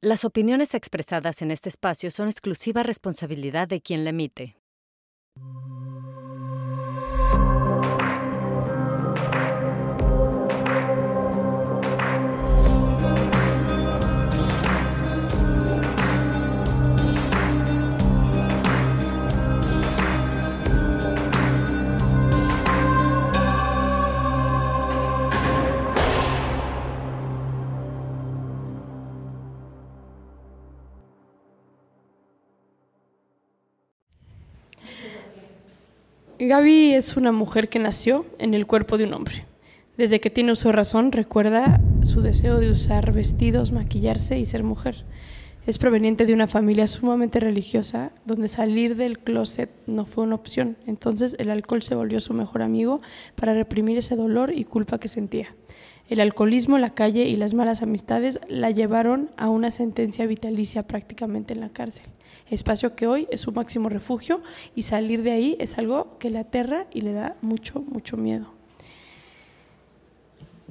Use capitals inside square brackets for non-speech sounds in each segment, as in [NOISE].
Las opiniones expresadas en este espacio son exclusiva responsabilidad de quien la emite. Gaby es una mujer que nació en el cuerpo de un hombre. Desde que tiene uso razón, recuerda su deseo de usar vestidos, maquillarse y ser mujer. Es proveniente de una familia sumamente religiosa, donde salir del closet no fue una opción. Entonces el alcohol se volvió su mejor amigo para reprimir ese dolor y culpa que sentía. El alcoholismo, la calle y las malas amistades la llevaron a una sentencia vitalicia prácticamente en la cárcel espacio que hoy es su máximo refugio y salir de ahí es algo que le aterra y le da mucho, mucho miedo.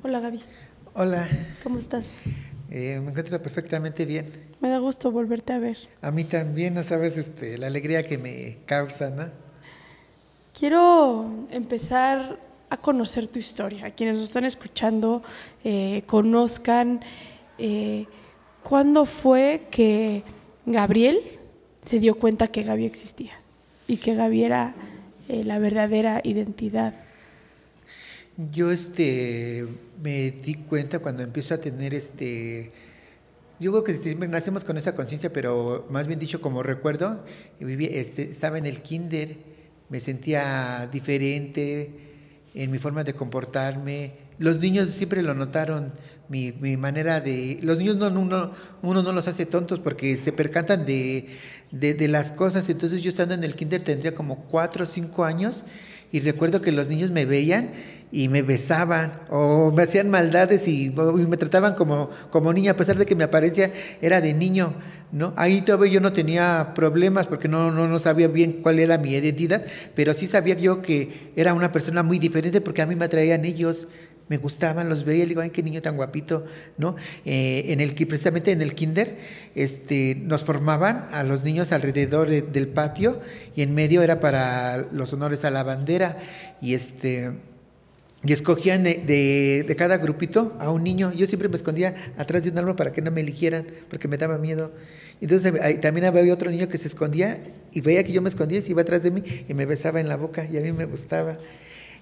Hola Gaby. Hola. ¿Cómo estás? Eh, me encuentro perfectamente bien. Me da gusto volverte a ver. A mí también, no sabes este, la alegría que me causa, ¿no? Quiero empezar a conocer tu historia. Quienes nos están escuchando eh, conozcan eh, cuándo fue que Gabriel se dio cuenta que Gaby existía y que Gaby era eh, la verdadera identidad. Yo este me di cuenta cuando empiezo a tener este yo creo que siempre nacemos con esa conciencia, pero más bien dicho como recuerdo, este, estaba en el kinder, me sentía diferente en mi forma de comportarme. Los niños siempre lo notaron, mi, mi manera de... Los niños no, uno, uno no los hace tontos porque se percantan de, de, las cosas. Entonces yo estando en el kinder tendría como cuatro o cinco años y recuerdo que los niños me veían y me besaban o me hacían maldades y, me trataban como, como niña a pesar de que mi apariencia era de niño. ¿no? Ahí todavía yo no tenía problemas porque no, no, no sabía bien cuál era mi identidad, pero sí sabía yo que era una persona muy diferente porque a mí me atraían ellos me gustaban, los veía, digo, ay, qué niño tan guapito, ¿no? Eh, en el precisamente en el kinder, este, nos formaban a los niños alrededor del patio y en medio era para los honores a la bandera y este y escogían de, de, cada grupito a un niño. Yo siempre me escondía atrás de un árbol para que no me eligieran, porque me daba miedo. Entonces también había otro niño que se escondía y veía que yo me escondía y se iba atrás de mí y me besaba en la boca y a mí me gustaba.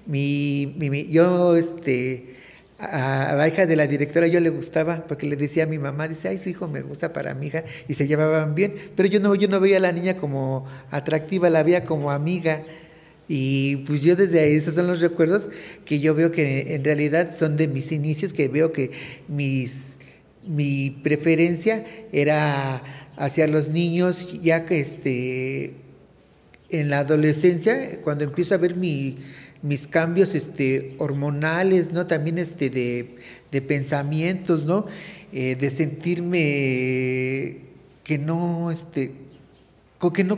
Mi, mi, yo, este, a la hija de la directora yo le gustaba porque le decía a mi mamá, dice, ay, su hijo me gusta para mi hija y se llevaban bien, pero yo no, yo no veía a la niña como atractiva, la veía como amiga. Y pues yo desde ahí, esos son los recuerdos que yo veo que en realidad son de mis inicios, que veo que mis, mi preferencia era hacia los niños, ya que este, en la adolescencia, cuando empiezo a ver mi, mis cambios este, hormonales, ¿no? También este, de, pensamientos, ¿no? Eh, de sentirme que no, este, con que no,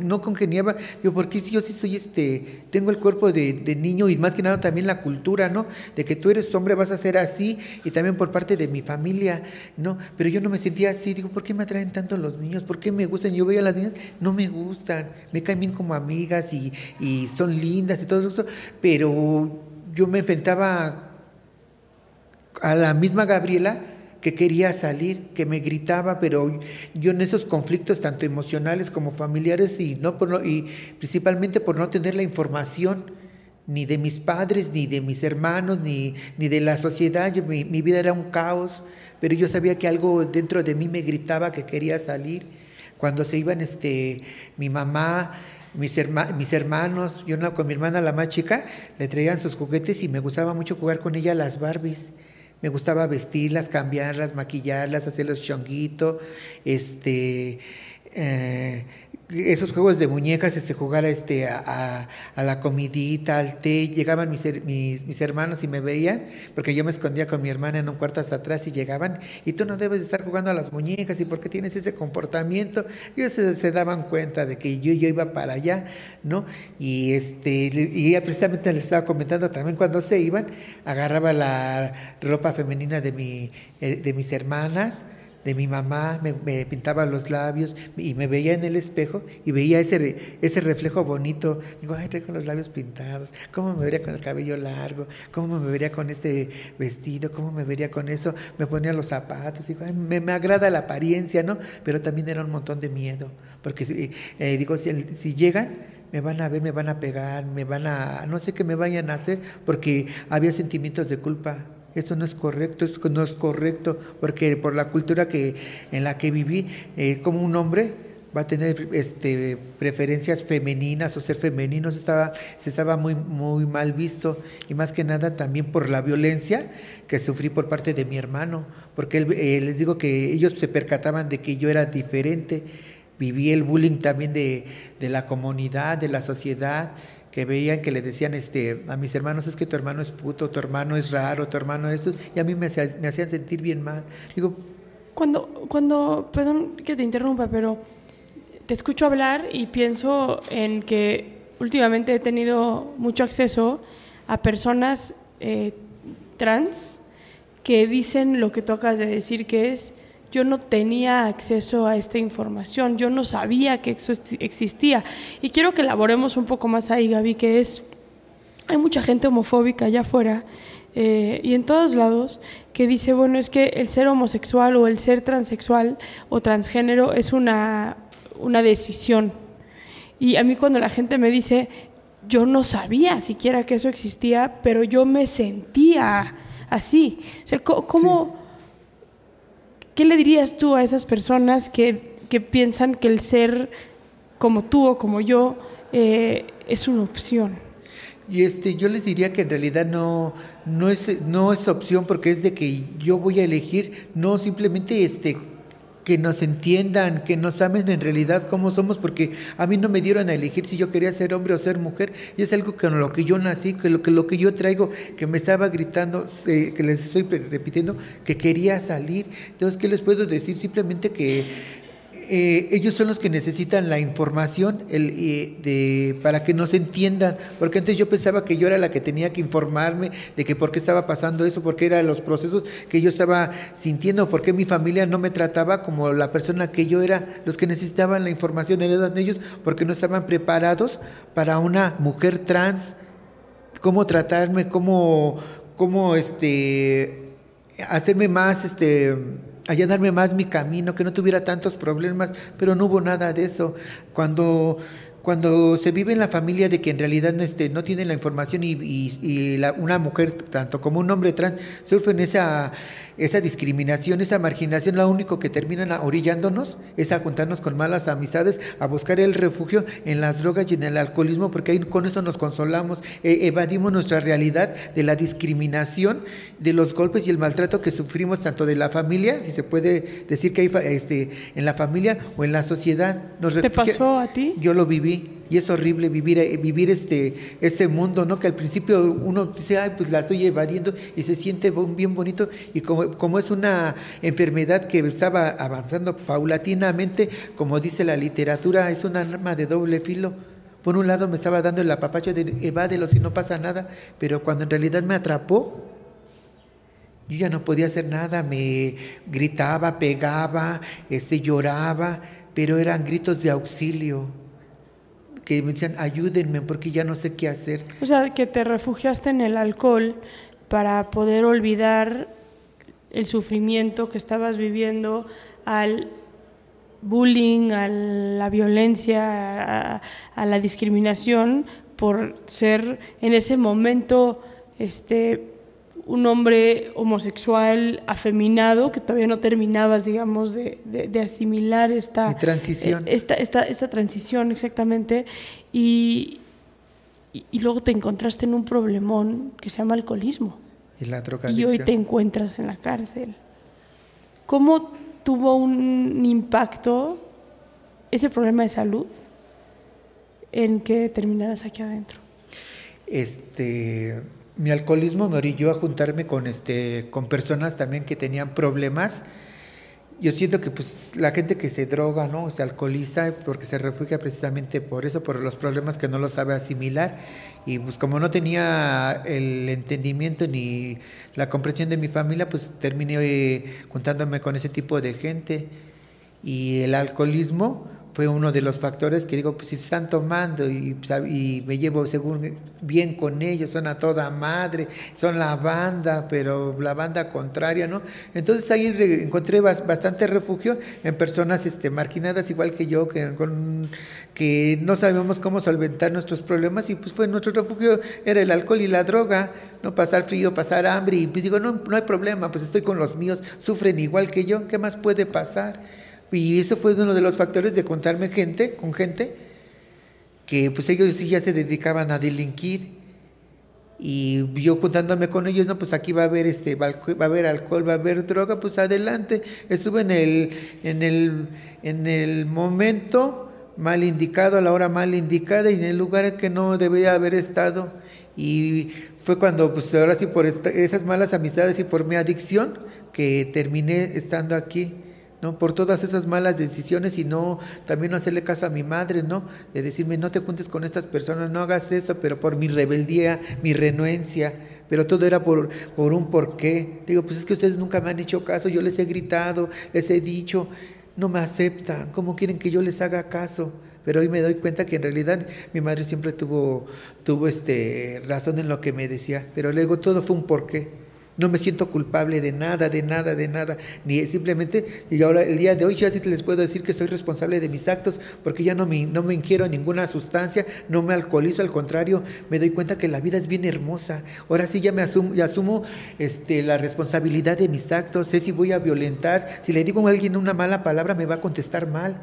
no congeniaba, digo, porque yo sí soy este, tengo el cuerpo de, niño y más que nada también la cultura, ¿no? De que tú eres hombre, vas a ser así, y también por parte de mi familia, ¿no? Pero yo no me sentía así, digo, ¿por qué me atraen tanto los niños? ¿Por qué me gustan? Yo veo a las niñas, no me gustan, me caen bien como amigas y, y son lindas y todo eso, pero yo me enfrentaba a la misma Gabriela, que quería salir, que me gritaba, pero yo en esos conflictos tanto emocionales como familiares y no por y principalmente por no tener la información ni de mis padres, ni de mis hermanos, ni, ni de la sociedad, mi, vida era un caos, pero yo sabía que algo dentro de mí me gritaba que quería salir. Cuando se iban este mi mamá, mis, mis hermanos, yo no, con mi hermana la más chica, le traían sus juguetes y me gustaba mucho jugar con ella las Barbies. Me gustaba vestirlas, cambiarlas, maquillarlas, hacerlas chonguito, este, eh, esos juegos de muñecas, este, jugar a, este, a, la comidita, al té, llegaban mis, mis, hermanos y me veían, porque yo me escondía con mi hermana en un cuarto hasta atrás y llegaban, y tú no debes de estar jugando a las muñecas, y por qué tienes ese comportamiento, ellos se, daban cuenta de que yo, yo iba para allá, ¿no? Y, este, y precisamente les estaba comentando también cuando se iban, agarraba la ropa femenina de, mi, eh, de mis hermanas, de mi mamá, me, pintaba los labios y me veía en el espejo y veía ese, ese reflejo bonito. Digo, ay, traigo los labios pintados, ¿cómo me vería con el cabello largo? ¿Cómo me vería con este vestido? ¿Cómo me vería con eso? Me ponía los zapatos, digo, ay, me, me, agrada la apariencia, ¿no? Pero también era un montón de miedo, porque eh, digo, si, si llegan me van a ver, me van a pegar, me van a, no sé qué me vayan a hacer, porque había sentimientos de culpa esto no es correcto, esto no es correcto, porque por la cultura que, en la que viví, eh, como un hombre va a tener este, preferencias femeninas o ser femenino, se estaba, se estaba muy, muy mal visto. Y más que nada también por la violencia que sufrí por parte de mi hermano, porque él, eh, les digo que ellos se percataban de que yo era diferente, viví el bullying también de, de la comunidad, de la sociedad, que veían que le decían este, a mis hermanos es que tu hermano es puto, tu hermano es raro, tu hermano es eso, y a mí me, hacían sentir bien mal. Digo, cuando, cuando, perdón que te interrumpa, pero te escucho hablar y pienso en que últimamente he tenido mucho acceso a personas eh, trans que dicen lo que tú acabas de decir, que es yo no tenía acceso a esta información, yo no sabía que eso existía. Y quiero que elaboremos un poco más ahí, Gaby, que es, hay mucha gente homofóbica allá afuera eh, y en todos lados que dice, bueno, es que el ser homosexual o el ser transexual o transgénero es una, una decisión. Y a mí cuando la gente me dice, yo no sabía siquiera que eso existía, pero yo me sentía así. O sea, ¿cómo... ¿Qué le dirías tú a esas personas que, que piensan que el ser como tú o como yo eh, es una opción? Y este, yo les diría que en realidad no, no, es, no es opción porque es de que yo voy a elegir, no simplemente este, que nos entiendan, que nos amen en realidad cómo somos, porque a mí no me dieron a elegir si yo quería ser hombre o ser mujer, y es algo con lo que yo nací, que lo que, lo que yo traigo, que me estaba gritando, eh, que les estoy repitiendo, que quería salir. Entonces, ¿qué les puedo decir? Simplemente que eh, ellos son los que necesitan la información el, eh, de, para que nos entiendan, porque antes yo pensaba que yo era la que tenía que informarme de que por qué estaba pasando eso, porque eran los procesos que yo estaba sintiendo, porque mi familia no me trataba como la persona que yo era, los que necesitaban la información eran ellos, porque no estaban preparados para una mujer trans, cómo tratarme, cómo, cómo este, hacerme más, este, allanarme más mi camino, que no tuviera tantos problemas, pero no hubo nada de eso. Cuando, cuando se vive en la familia de que en realidad este, no tienen la información y, y, la, una mujer, tanto como un hombre trans, sufren esa esa discriminación, esa marginación, lo único que terminan orillándonos es a juntarnos con malas amistades, a buscar el refugio en las drogas y en el alcoholismo, porque ahí con eso nos consolamos, e, evadimos nuestra realidad de la discriminación, de los golpes y el maltrato que sufrimos tanto de la familia, si se puede decir que hay este, en la familia o en la sociedad. Nos ¿Te pasó a ti? Yo lo viví y es horrible vivir, eh, vivir este, este mundo, ¿no? Que al principio uno dice, ay, pues la estoy evadiendo y se siente bien bonito y como como es una enfermedad que estaba avanzando paulatinamente, como dice la literatura, es un arma de doble filo. Por un lado me estaba dando el apapacho de evádelo si no pasa nada, pero cuando en realidad me atrapó, yo ya no podía hacer nada, me gritaba, pegaba, este, lloraba, pero eran gritos de auxilio que me decían, ayúdenme porque ya no sé qué hacer. O sea, que te refugiaste en el alcohol para poder olvidar el sufrimiento que estabas viviendo al bullying, a la violencia, a, la discriminación por ser en ese momento este, un hombre homosexual afeminado que todavía no terminabas, digamos, de, de, asimilar esta transición. Eh, esta, esta, esta, transición, exactamente. Y, y, luego te encontraste en un problemón que se llama alcoholismo. Y la Y hoy te encuentras en la cárcel. ¿Cómo tuvo un impacto ese problema de salud en que terminaras aquí adentro? Este mi alcoholismo me orilló a juntarme con este con personas también que tenían problemas. Yo siento que pues la gente que se droga, ¿no? Se alcoholiza porque se refugia precisamente por eso, por los problemas que no lo sabe asimilar. Y pues como no tenía el entendimiento ni la comprensión de mi familia, pues terminé eh, juntándome con ese tipo de gente. Y el alcoholismo, fue uno de los factores que digo, pues si están tomando y, y, me llevo según bien con ellos, son a toda madre, son la banda, pero la banda contraria, ¿no? Entonces ahí encontré bastante refugio en personas este, marginadas igual que yo, que, con, que no sabíamos cómo solventar nuestros problemas y pues fue nuestro refugio, era el alcohol y la droga, no pasar frío, pasar hambre y pues digo, no, no hay problema, pues estoy con los míos, sufren igual que yo, ¿qué más puede pasar? Y eso fue uno de los factores de contarme gente, con gente, que pues ellos sí ya se dedicaban a delinquir. Y yo juntándome con ellos, no, pues aquí va a haber este, va a haber alcohol, va a haber droga, pues adelante. Estuve en el, en el, en el momento mal indicado, a la hora mal indicada y en el lugar que no debía haber estado. Y fue cuando, pues ahora sí, por esas malas amistades y por mi adicción, que terminé estando aquí. ¿No? Por todas esas malas decisiones y no, también no hacerle caso a mi madre, ¿no? De decirme, no te juntes con estas personas, no hagas eso, pero por mi rebeldía, mi renuencia, pero todo era por, por un porqué. Digo, pues es que ustedes nunca me han hecho caso, yo les he gritado, les he dicho, no me aceptan, ¿cómo quieren que yo les haga caso? Pero hoy me doy cuenta que en realidad mi madre siempre tuvo, tuvo este, razón en lo que me decía, pero luego todo fue un porqué. No me siento culpable de nada, de nada, de nada, ni simplemente, y ahora el día de hoy ya sí les puedo decir que soy responsable de mis actos, porque ya no me, no me ingiero ninguna sustancia, no me alcoholizo, al contrario, me doy cuenta que la vida es bien hermosa. Ahora sí ya me asumo, ya asumo este, la responsabilidad de mis actos, sé si voy a violentar, si le digo a alguien una mala palabra me va a contestar mal.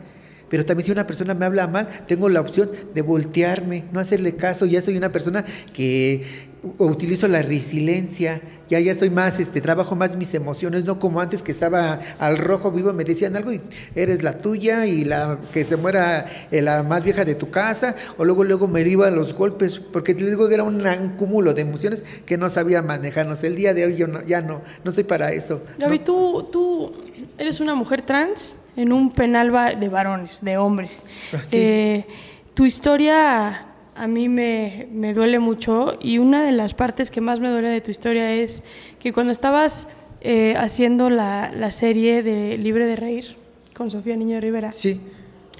Pero también si una persona me habla mal, tengo la opción de voltearme, no hacerle caso. Ya soy una persona que utilizo la resiliencia, ya ya soy más, este, trabajo más mis emociones, no como antes que estaba al rojo vivo, me decían algo y eres la tuya y la que se muera eh, la más vieja de tu casa, o luego luego me iba a los golpes, porque te digo que era un, cúmulo de emociones que no sabía manejarnos. El día de hoy yo no, ya no, no soy para eso. Gaby, tú, tú eres una mujer trans en un penal de varones, de hombres. Ah, eh, tu historia a mí me, duele mucho y una de las partes que más me duele de tu historia es que cuando estabas eh, haciendo la, serie de Libre de Reír con Sofía Niño de Rivera, sí.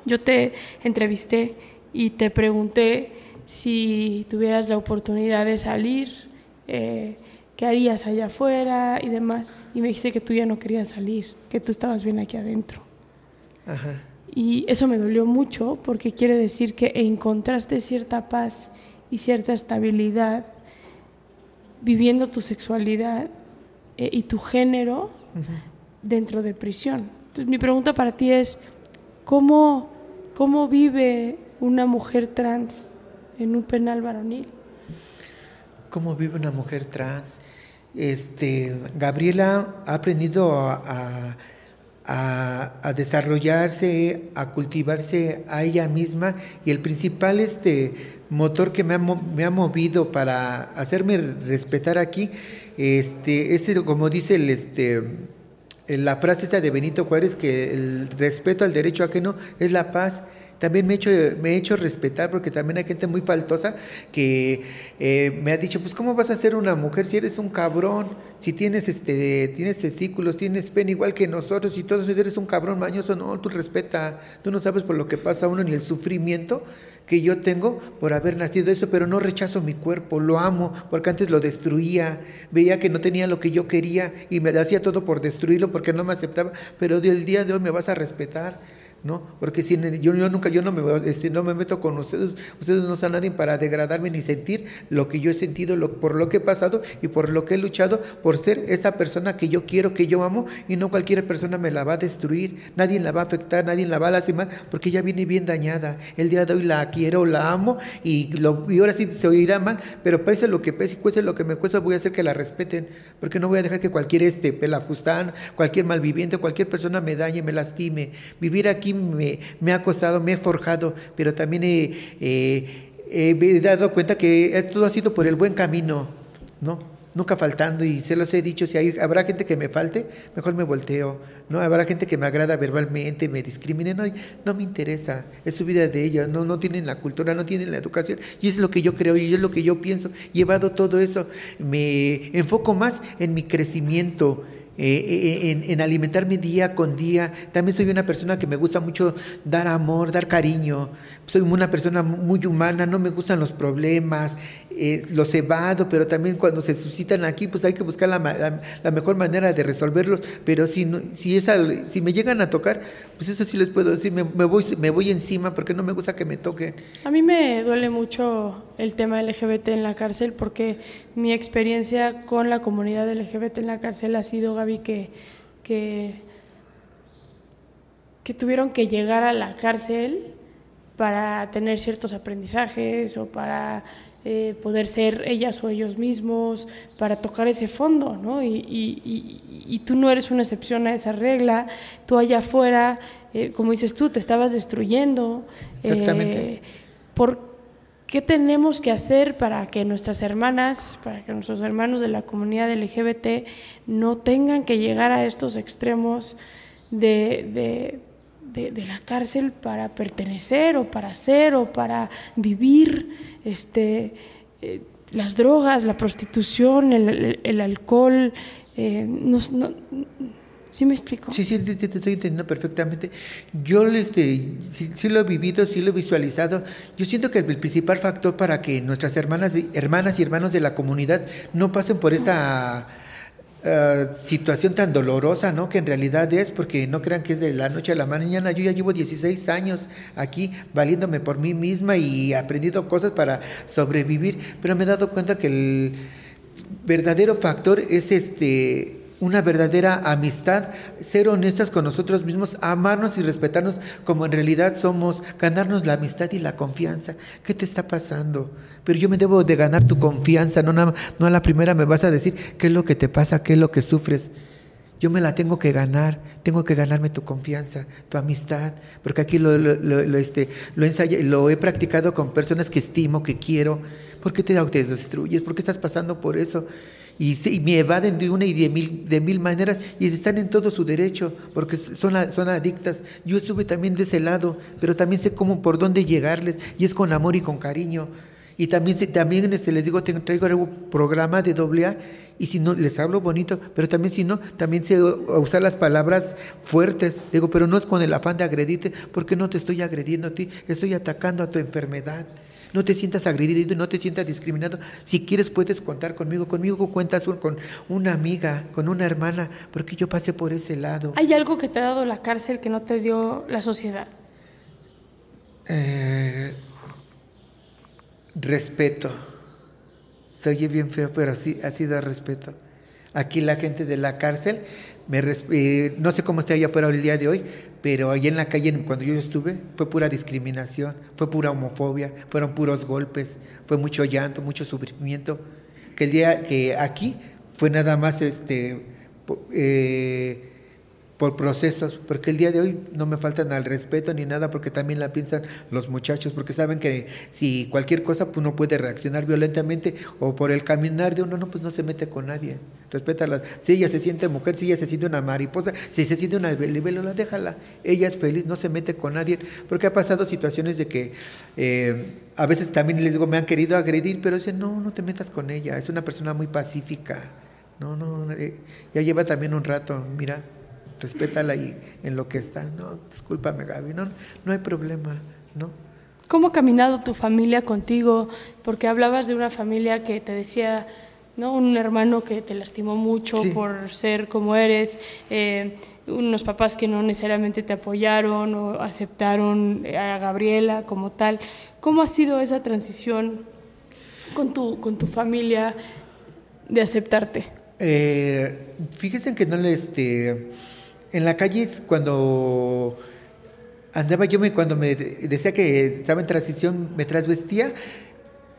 yo te entrevisté y te pregunté si tuvieras la oportunidad de salir, eh, qué harías allá afuera y demás. Y me dijiste que tú ya no querías salir, que tú estabas bien aquí adentro. Ajá. Y eso me dolió mucho porque quiere decir que encontraste cierta paz y cierta estabilidad viviendo tu sexualidad eh, y tu género dentro de prisión. Entonces mi pregunta para ti es, ¿cómo, ¿cómo vive una mujer trans en un penal varonil? ¿Cómo vive una mujer trans? Este, Gabriela ha aprendido a a, desarrollarse, a cultivarse a ella misma. Y el principal este motor que me ha, me ha movido para hacerme respetar aquí, este, este como dice el este la frase esta de Benito Juárez que el respeto al derecho ajeno es la paz también me he, hecho, me he hecho respetar porque también hay gente muy faltosa que eh, me ha dicho, pues ¿cómo vas a ser una mujer si eres un cabrón? Si tienes, este, tienes testículos, tienes pene igual que nosotros y todos, si eres un cabrón mañoso, no, tú respeta, tú no sabes por lo que pasa uno ni el sufrimiento que yo tengo por haber nacido eso, pero no rechazo mi cuerpo, lo amo, porque antes lo destruía, veía que no tenía lo que yo quería y me hacía todo por destruirlo porque no me aceptaba, pero del día de hoy me vas a respetar ¿no? Porque si yo, yo nunca, yo no me, este, no me meto con ustedes, ustedes no son nadie para degradarme ni sentir lo que yo he sentido, lo, por lo que he pasado y por lo que he luchado, por ser esa persona que yo quiero, que yo amo, y no cualquier persona me la va a destruir, nadie la va a afectar, nadie la va a lastimar, porque ella viene bien dañada. El día de hoy la quiero, la amo, y, lo, y ahora sí se oirá mal, pero pese lo que pese cueste lo que me cuesta, voy a hacer que la respeten, porque no voy a dejar que cualquier este pelafustán, cualquier malviviente, cualquier persona me dañe, me lastime. Vivir aquí me, ha costado, me he forjado, pero también he, dado cuenta que todo ha sido por el buen camino, ¿no? Nunca faltando, y se los he dicho, si hay, habrá gente que me falte, mejor me volteo, ¿no? Habrá gente que me agrada verbalmente, me discrimine, no, no me interesa, es su vida de ella, no, no tienen la cultura, no tienen la educación, y es lo que yo creo, y es lo que yo pienso, llevado todo eso, me enfoco más en mi crecimiento, eh, eh, en, alimentarme día con día. También soy una persona que me gusta mucho dar amor, dar cariño. Soy una persona muy humana, no me gustan los problemas, eh, los evado, pero también cuando se suscitan aquí, pues hay que buscar la, la, mejor manera de resolverlos. Pero si, si, esa, si me llegan a tocar, pues eso sí les puedo decir, me, voy, me voy encima porque no me gusta que me toquen. A mí me duele mucho el tema LGBT en la cárcel porque mi experiencia con la comunidad LGBT en la cárcel ha sido, Gaby, que, que tuvieron que llegar a la cárcel para tener ciertos aprendizajes o para eh, poder ser ellas o ellos mismos, para tocar ese fondo, ¿no? Y, tú no eres una excepción a esa regla, tú allá afuera, eh, como dices tú, te estabas destruyendo. Exactamente. Eh, ¿Por qué tenemos que hacer para que nuestras hermanas, para que nuestros hermanos de la comunidad LGBT no tengan que llegar a estos extremos de, de la cárcel para pertenecer o para ser o para vivir? este, eh, las drogas, la prostitución, el, alcohol. Eh, ¿Sí me explico? Sí, sí, te, estoy entendiendo perfectamente. Yo este, sí, lo he vivido, sí lo he visualizado. Yo siento que el principal factor para que nuestras hermanas, hermanas y hermanos de la comunidad no pasen por esta eh, situación tan dolorosa, ¿no? Que en realidad es, porque no crean que es de la noche a la mañana. Yo ya llevo 16 años aquí valiéndome por mí misma y aprendido cosas para sobrevivir, pero me he dado cuenta que el verdadero factor es este una verdadera amistad, ser honestas con nosotros mismos, amarnos y respetarnos como en realidad somos, ganarnos la amistad y la confianza. ¿Qué te está pasando? Pero yo me debo de ganar tu confianza, no, no a la primera me vas a decir qué es lo que te pasa, qué es lo que sufres. Yo me la tengo que ganar, tengo que ganarme tu confianza, tu amistad, porque aquí lo, lo, este, lo, lo he practicado con personas que estimo, que quiero. ¿Por qué te, te destruyes? ¿Por qué estás pasando por eso? y, me evaden de una y de mil, de mil maneras y están en todo su derecho porque son, son adictas. Yo estuve también de ese lado, pero también sé cómo, por dónde llegarles y es con amor y con cariño. Y también, también este, les digo, traigo un programa de doble A y si no, les hablo bonito, pero también si no, también sé usar las palabras fuertes. Digo, pero no es con el afán de agredirte, porque no te estoy agrediendo a ti, estoy atacando a tu enfermedad. No te sientas agredido, no te sientas discriminado. Si quieres puedes contar conmigo. Conmigo cuentas con una amiga, con una hermana, porque yo pasé por ese lado. ¿Hay algo que te ha dado la cárcel que no te dio la sociedad? Eh, respeto. Se bien feo, pero sí ha sido respeto. Aquí la gente de la cárcel, me, eh, no sé cómo está allá afuera el día de hoy, pero allí en la calle cuando yo estuve fue pura discriminación, fue pura homofobia, fueron puros golpes, fue mucho llanto, mucho sufrimiento. Que el día que aquí fue nada más este eh, por procesos, porque el día de hoy no me faltan al respeto ni nada, porque también la piensan los muchachos, porque saben que si cualquier cosa, pues uno puede reaccionar violentamente, o por el caminar de uno, no, pues no se mete con nadie, respétala. Si ella se siente mujer, si ella se siente una mariposa, si se siente una libélula, déjala, ella es feliz, no se mete con nadie, porque ha pasado situaciones de que eh, a veces también les digo, me han querido agredir, pero dicen, no, no te metas con ella, es una persona muy pacífica, no, no, eh, ya lleva también un rato, mira respétala y en lo que está. No, discúlpame Gaby, no, no hay problema, ¿no? ¿Cómo ha caminado tu familia contigo? Porque hablabas de una familia que te decía, ¿no? Un hermano que te lastimó mucho por ser como eres, eh, unos papás que no necesariamente te apoyaron o aceptaron a Gabriela como tal. ¿Cómo ha sido esa transición con tu, con tu familia de aceptarte? Eh, fíjense que no le, este, en la calle cuando andaba yo, me, cuando me decía que estaba en transición, me trasvestía,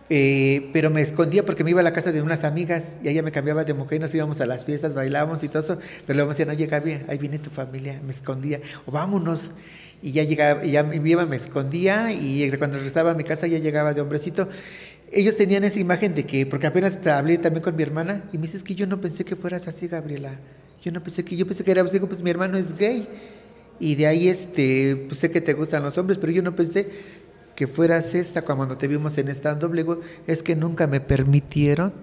eh, pero me escondía porque me iba a la casa de unas amigas y ella me cambiaba de mujer, nos íbamos a las fiestas, bailábamos y todo eso, pero luego me decían, oye Gaby, ahí viene tu familia, me escondía, o vámonos. Y ya llegaba, ya me iba, me escondía y cuando regresaba a mi casa ya llegaba de hombrecito. Ellos tenían esa imagen de que, porque apenas hablé también con mi hermana y me dices que yo no pensé que fueras así, Gabriela. Yo no pensé que, yo pensé que era, digo, pues mi hermano es gay. Y de ahí, este, pues sé que te gustan los hombres, pero yo no pensé que fueras esta cuando te vimos en stand-up. Digo, es que nunca me permitieron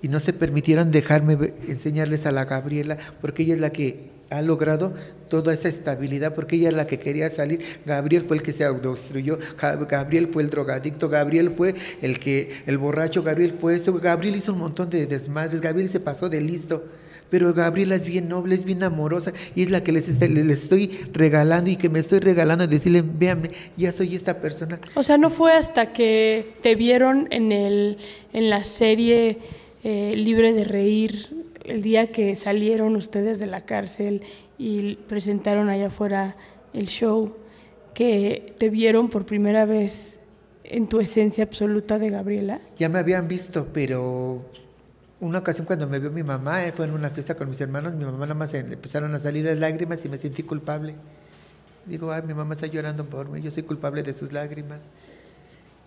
y no se permitieron dejarme enseñarles a la Gabriela, porque ella es la que ha logrado toda esa estabilidad, porque ella es la que quería salir. Gabriel fue el que se autodestruyó, Gabriel fue el drogadicto, Gabriel fue el que, el borracho, Gabriel fue esto, Gabriel hizo un montón de desmadres, Gabriel se pasó de listo pero Gabriela es bien noble, es bien amorosa y es la que les, estoy regalando y que me estoy regalando decirle, véanme, ya soy esta persona. O sea, no fue hasta que te vieron en, el, en la serie eh, Libre de Reír, el día que salieron ustedes de la cárcel y presentaron allá afuera el show, que te vieron por primera vez en tu esencia absoluta de Gabriela. Ya me habían visto, pero una ocasión cuando me vio mi mamá, eh, fue en una fiesta con mis hermanos, mi mamá nada más empezaron a salir las lágrimas y me sentí culpable. Digo, ay, mi mamá está llorando por mí, yo soy culpable de sus lágrimas.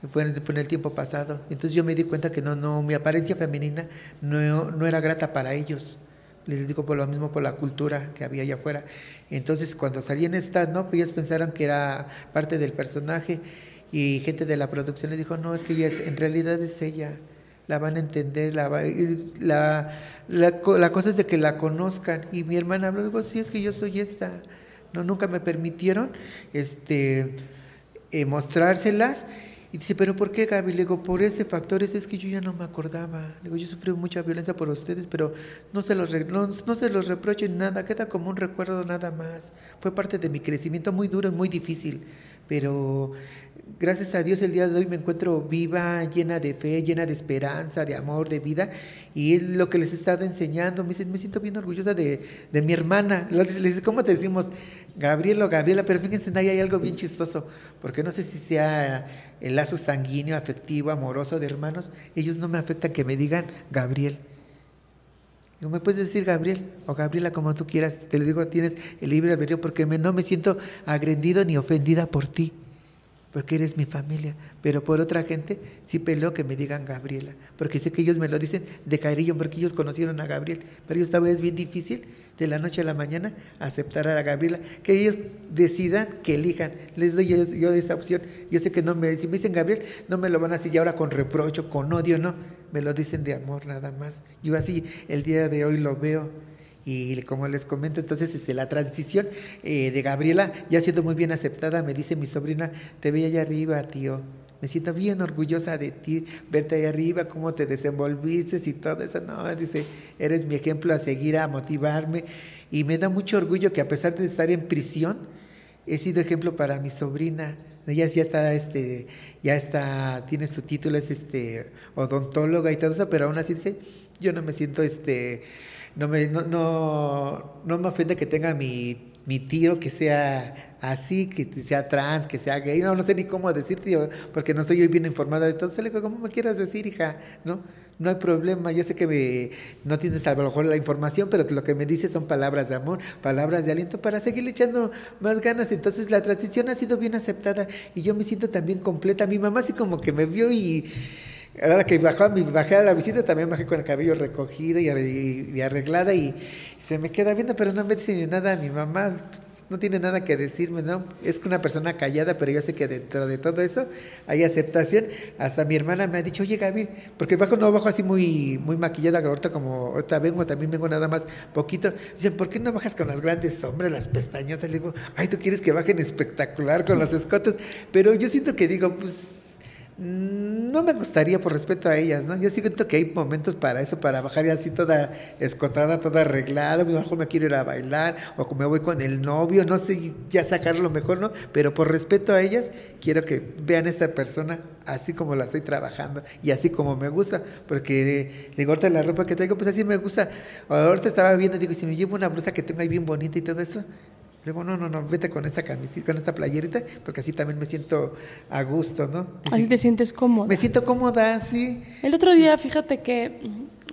Y fue, fue en el tiempo pasado. Entonces yo me di cuenta que no, no, mi apariencia femenina no, no era grata para ellos. Les digo por lo mismo por la cultura que había allá afuera. Entonces cuando salí en esta, no, pues ellos pensaron que era parte del personaje y gente de la producción le dijo, no, es que ella es, en realidad es ella la van a entender, la, la, la, cosa es de que la conozcan. Y mi hermana habló, digo, sí, es que yo soy esta. No, nunca me permitieron este, eh, mostrárselas. Y dice, pero ¿por qué, Gaby? Le digo, por ese factor, es que yo ya no me acordaba. Le digo, yo sufrí mucha violencia por ustedes, pero no se los, no, no se los reprochen nada, queda como un recuerdo nada más. Fue parte de mi crecimiento muy duro y muy difícil, pero gracias a Dios el día de hoy me encuentro viva, llena de fe, llena de esperanza, de amor, de vida. Y es lo que les he estado enseñando. Me, me siento bien orgullosa de, mi hermana. [LAUGHS] Le dice, ¿cómo te decimos? Gabriel o Gabriela, pero fíjense, ahí hay algo bien chistoso, porque no sé si sea el lazo sanguíneo, afectivo, amoroso de hermanos. Ellos no me afectan que me digan Gabriel. No me puedes decir Gabriel o Gabriela como tú quieras. Te lo digo, tienes el libre albedrío porque no me siento agredido ni ofendida por ti porque eres mi familia. Pero por otra gente sí peleo que me digan Gabriela, porque sé que ellos me lo dicen de cariño, porque ellos conocieron a Gabriel. Pero esta vez es bien difícil de la noche a la mañana aceptar a Gabriela, que ellos decidan, que elijan. Les doy yo, yo esa opción. Yo sé que no me, si me dicen Gabriel, no me lo van a decir ya ahora con reprocho, con odio, no. Me lo dicen de amor nada más. Yo así el día de hoy lo veo. Y como les comento, entonces este, la transición eh, de Gabriela ya ha sido muy bien aceptada. Me dice mi sobrina, te veía allá arriba, tío. Me siento bien orgullosa de ti, verte allá arriba, cómo te desenvolviste y todo eso. No, dice, eres mi ejemplo a seguir, a motivarme. Y me da mucho orgullo que a pesar de estar en prisión, he sido ejemplo para mi sobrina. Ella ya está, este, ya está, tiene su título, es este odontóloga y todo eso, pero aún así dice, yo no me siento este no me, no, no, no me ofende que tenga mi, mi tío que sea así, que sea trans, que sea gay, no, no sé ni cómo decirte, porque no estoy bien informada de todo. Le digo, como me quieras decir, hija, ¿no? No hay problema, yo sé que me, no tienes a lo mejor la información, pero lo que me dices son palabras de amor, palabras de aliento para seguir echando más ganas. Entonces la transición ha sido bien aceptada y yo me siento también completa. Mi mamá así como que me vio y Ahora que bajó, bajé a la visita, también bajé con el cabello recogido y, arreglada y se me queda viendo, pero no me dice nada. Mi mamá no tiene nada que decirme, ¿no? Es una persona callada, pero yo sé que dentro de todo eso hay aceptación. Hasta mi hermana me ha dicho, oye Gaby, porque bajo no bajo así muy, muy maquillada, ahorita como ahorita vengo, también vengo nada más poquito. Dicen, ¿por qué no bajas con las grandes sombras, las pestañotas? Le digo, ay, tú quieres que bajen espectacular con los escotes, pero yo siento que digo, pues no me gustaría por respeto a ellas, ¿no? Yo siento que hay momentos para eso, para bajar y así toda escotada, toda arreglada, a lo mejor me quiero ir a bailar o me voy con el novio, no sé, ya sacarlo mejor, ¿no? Pero por respeto a ellas, quiero que vean a esta persona así como la estoy trabajando y así como me gusta, porque digo, ahorita la ropa que traigo, pues así me gusta. Ahorita estaba viendo, digo, si me llevo una blusa que tengo ahí bien bonita y todo eso, Luego, no, no, no, vete con esa camisita, con esta playerita, porque así también me siento a gusto, ¿no? así te sientes cómoda. Me siento cómoda, sí. El otro día, fíjate que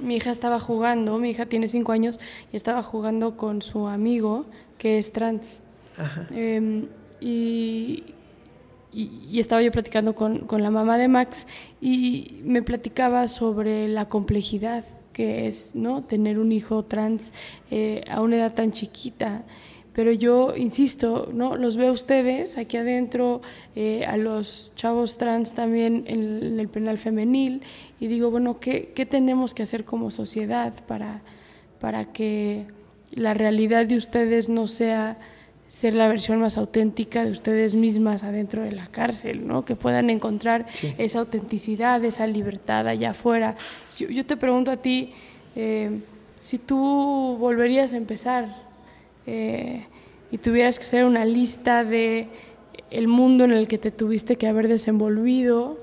mi hija estaba jugando, mi hija tiene cinco años, y estaba jugando con su amigo, que es trans. Ajá. Em, y, y, estaba yo platicando con, con la mamá de Max, y me platicaba sobre la complejidad que es, ¿no? Tener un hijo trans eh, a una edad tan chiquita pero yo insisto, ¿no? Los veo a ustedes aquí adentro, eh, a los chavos trans también en, el penal femenil, y digo, bueno, ¿qué, ¿qué, tenemos que hacer como sociedad para, para que la realidad de ustedes no sea ser la versión más auténtica de ustedes mismas adentro de la cárcel, ¿no? que puedan encontrar esa autenticidad, esa libertad allá afuera. Yo, te pregunto a ti, eh, si tú volverías a empezar eh, y tuvieras que hacer una lista de el mundo en el que te tuviste que haber desenvolvido,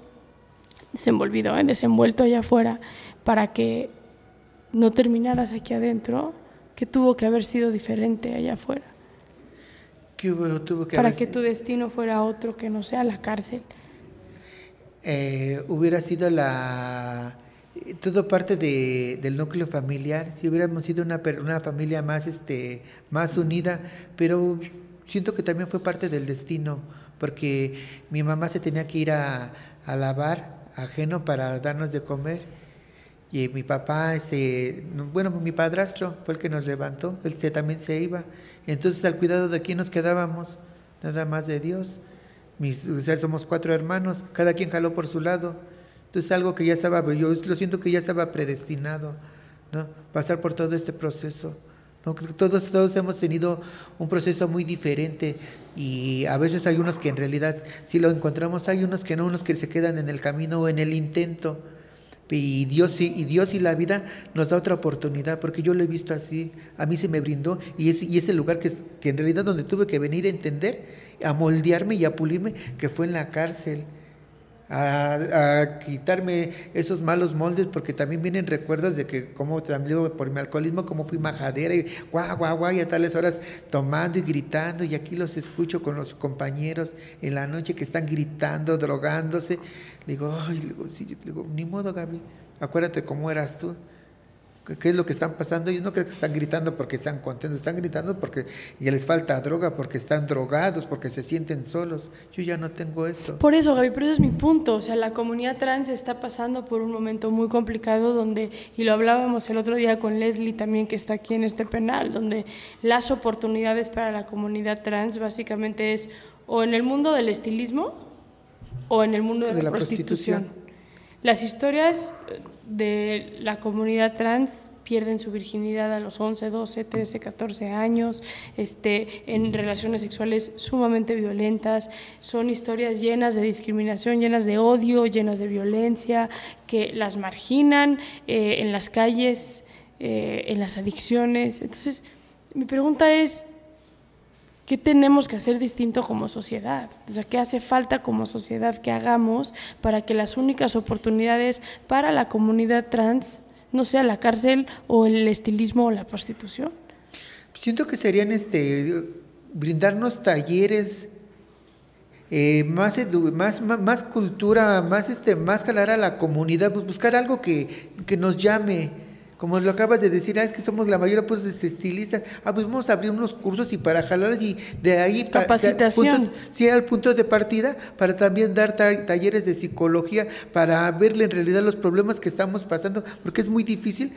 desenvolvido, ¿eh? desenvuelto allá afuera, para que no terminaras aquí adentro, que tuvo que haber sido diferente allá afuera. para que tu destino fuera otro que no sea la cárcel. Eh, hubiera sido la todo parte de, del núcleo familiar. Si hubiéramos sido una, una familia más, este, más unida, pero siento que también fue parte del destino, porque mi mamá se tenía que ir a, a lavar ajeno para darnos de comer. Y mi papá, este, bueno, mi padrastro fue el que nos levantó, él también se iba. Entonces, al cuidado de quién nos quedábamos, nada más de Dios. Mis, somos cuatro hermanos, cada quien jaló por su lado. Entonces algo que ya estaba, yo lo siento que ya estaba predestinado, ¿no? Pasar por todo este proceso. ¿no? Todos, todos hemos tenido un proceso muy diferente y a veces hay unos que en realidad si lo encontramos, hay unos que no, unos que se quedan en el camino o en el intento. Y Dios, y Dios y la vida nos da otra oportunidad, porque yo lo he visto así, a mí se me brindó, y es, y es el lugar que, que en realidad donde tuve que venir a entender, a moldearme y a pulirme, que fue en la cárcel a, quitarme esos malos moldes, porque también vienen recuerdos de que como también por mi alcoholismo, como fui majadera y guau, guau, guau, y a tales horas tomando y gritando, y aquí los escucho con los compañeros en la noche que están gritando, drogándose. Le digo, digo, sí, le digo, ni modo, Gaby, acuérdate cómo eras tú. ¿Qué es lo que están pasando? Ellos no creo que están gritando porque están contentos, están gritando porque ya les falta droga, porque están drogados, porque se sienten solos. Yo ya no tengo eso. Por eso, Gaby, pero ese es mi punto. O sea, la comunidad trans está pasando por un momento muy complicado donde, y lo hablábamos el otro día con Leslie también, que está aquí en este penal, donde las oportunidades para la comunidad trans básicamente es o en el mundo del estilismo o en el mundo de, la, prostitución. Las historias de la comunidad trans pierden su virginidad a los 11, 12, 13, 14 años, este, en relaciones sexuales sumamente violentas. Son historias llenas de discriminación, llenas de odio, llenas de violencia, que las marginan eh, en las calles, eh, en las adicciones. Entonces, mi pregunta es, ¿Qué tenemos que hacer distinto como sociedad? O sea, ¿qué hace falta como sociedad que hagamos para que las únicas oportunidades para la comunidad trans no sea la cárcel o el estilismo o la prostitución? Siento que serían este brindarnos talleres, eh, más, más, cultura, más, este, más jalar a la comunidad, pues buscar algo que, que nos llame. Como lo acabas de decir, ah, es que somos la mayoría pues este, estilistas. Ah, pues vamos a abrir unos cursos y para jalar y de ahí capacitación. Sí, el punto de partida para también dar talleres de psicología para verle en realidad los problemas que estamos pasando, porque es muy difícil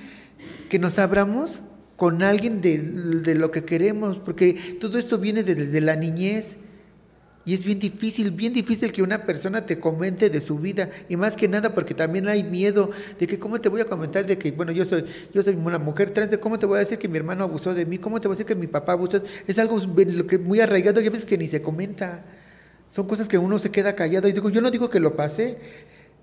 que nos abramos con alguien de, de lo que queremos, porque todo esto viene desde la niñez. Y es bien difícil, bien difícil que una persona te comente de su vida. Y más que nada porque también hay miedo de que cómo te voy a comentar de que, bueno, yo soy, yo soy una mujer trans, cómo te voy a decir que mi hermano abusó de mí, cómo te voy a decir que mi papá abusó. Es algo muy arraigado y a veces que ni se comenta. Son cosas que uno se queda callado. Y digo, yo no digo que lo pase,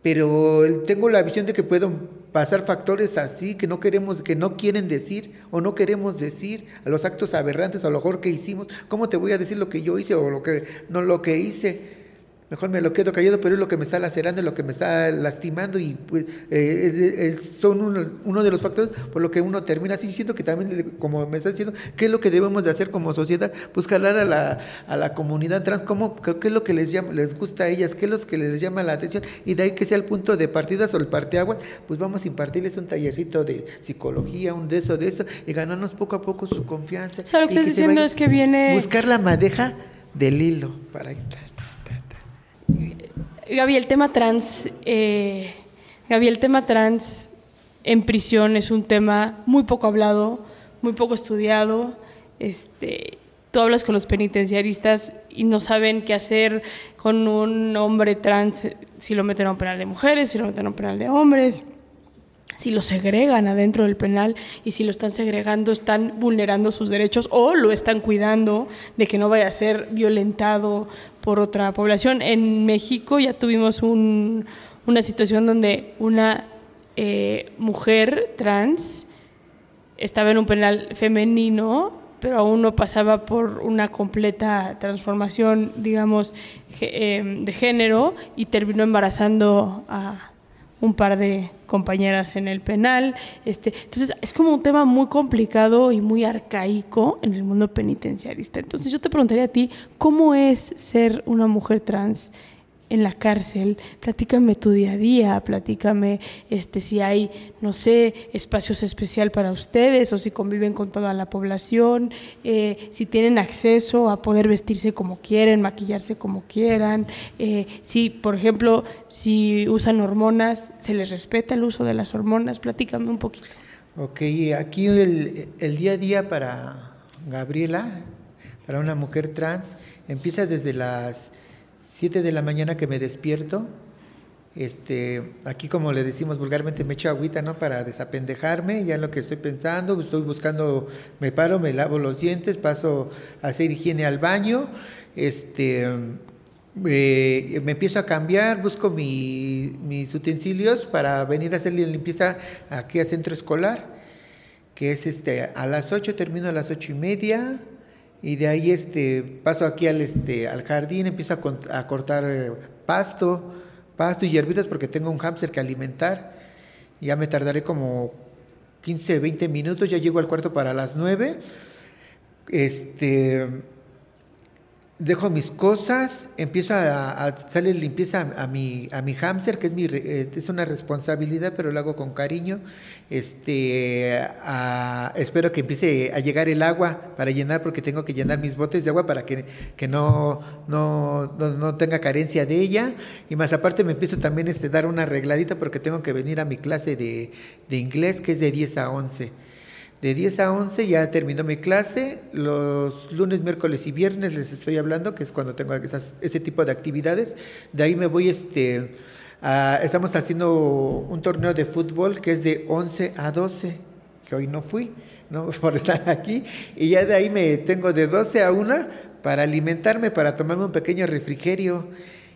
pero tengo la visión de que pueden pasar factores así que no queremos, que no quieren decir o no queremos decir a los actos aberrantes, a lo mejor que hicimos. ¿Cómo te voy a decir lo que yo hice o lo que no lo que hice? Mejor me lo quedo callado, pero es lo que me está lacerando, es lo que me está lastimando y pues eh, son uno, de los factores por lo que uno termina así diciendo que también, como me está diciendo, ¿qué es lo que debemos de hacer como sociedad? Pues jalar a la, a la comunidad trans, ¿cómo, ¿qué es lo que les, llama, les gusta a ellas? ¿Qué es lo que les llama la atención? Y de ahí que sea el punto de partida o el parteaguas, pues vamos a impartirles un tallercito de psicología, un de eso, de esto, y ganarnos poco a poco su confianza. O sea, lo que estás diciendo es que viene... Buscar la madeja del hilo para entrar. Gaby, el tema trans, eh, Gaby, el tema trans en prisión es un tema muy poco hablado, muy poco estudiado. Este, tú hablas con los penitenciaristas y no saben qué hacer con un hombre trans, si lo meten a un penal de mujeres, si lo meten a un penal de hombres si lo segregan adentro del penal y si lo están segregando están vulnerando sus derechos o lo están cuidando de que no vaya a ser violentado por otra población. En México ya tuvimos una situación donde una eh, mujer trans estaba en un penal femenino pero aún no pasaba por una completa transformación, digamos, eh, de género y terminó embarazando a, un par de compañeras en el penal. Este, entonces, es como un tema muy complicado y muy arcaico en el mundo penitenciarista. Entonces, yo te preguntaría a ti, ¿cómo es ser una mujer trans en la cárcel, platícame tu día a día, platícame este, si hay, no sé, espacios especial para ustedes o si conviven con toda la población, eh, si tienen acceso a poder vestirse como quieren, maquillarse como quieran, eh, si, por ejemplo, si usan hormonas, ¿se les respeta el uso de las hormonas? Platícame un poquito. Ok, aquí el, el día a día para Gabriela, para una mujer trans, empieza desde las 7 de la mañana que me despierto, este, aquí como le decimos vulgarmente, me echo agüita, ¿no? Para desapendejarme, ya en lo que estoy pensando, estoy buscando, me paro, me lavo los dientes, paso a hacer higiene al baño, este, eh, me empiezo a cambiar, busco mis utensilios para venir a hacer limpieza aquí al centro escolar, que es este, a las 8, termino a las ocho y media, y de ahí este, paso aquí al, este, al jardín, empiezo a, cortar eh, pasto, pasto y hierbitas porque tengo un hámster que alimentar. Ya me tardaré como 15, 20 minutos, ya llego al cuarto para las 9. Este, dejo mis cosas, empiezo a, hacerle limpieza a, mi, a mi hámster, que es, mi, eh, es una responsabilidad, pero lo hago con cariño. Este, espero que empiece a llegar el agua para llenar, porque tengo que llenar mis botes de agua para que, que no, no, no, tenga carencia de ella. Y más aparte me empiezo también a este, dar una arregladita porque tengo que venir a mi clase de, de inglés, que es de 10 a 11. De 10 a 11 ya terminó mi clase. Los lunes, miércoles y viernes les estoy hablando, que es cuando tengo este tipo de actividades. De ahí me voy, este, estamos haciendo un torneo de fútbol que es de 11 a 12, que hoy no fui, ¿no? [LAUGHS] por estar aquí. Y ya de ahí me tengo de 12 a 1 para alimentarme, para tomarme un pequeño refrigerio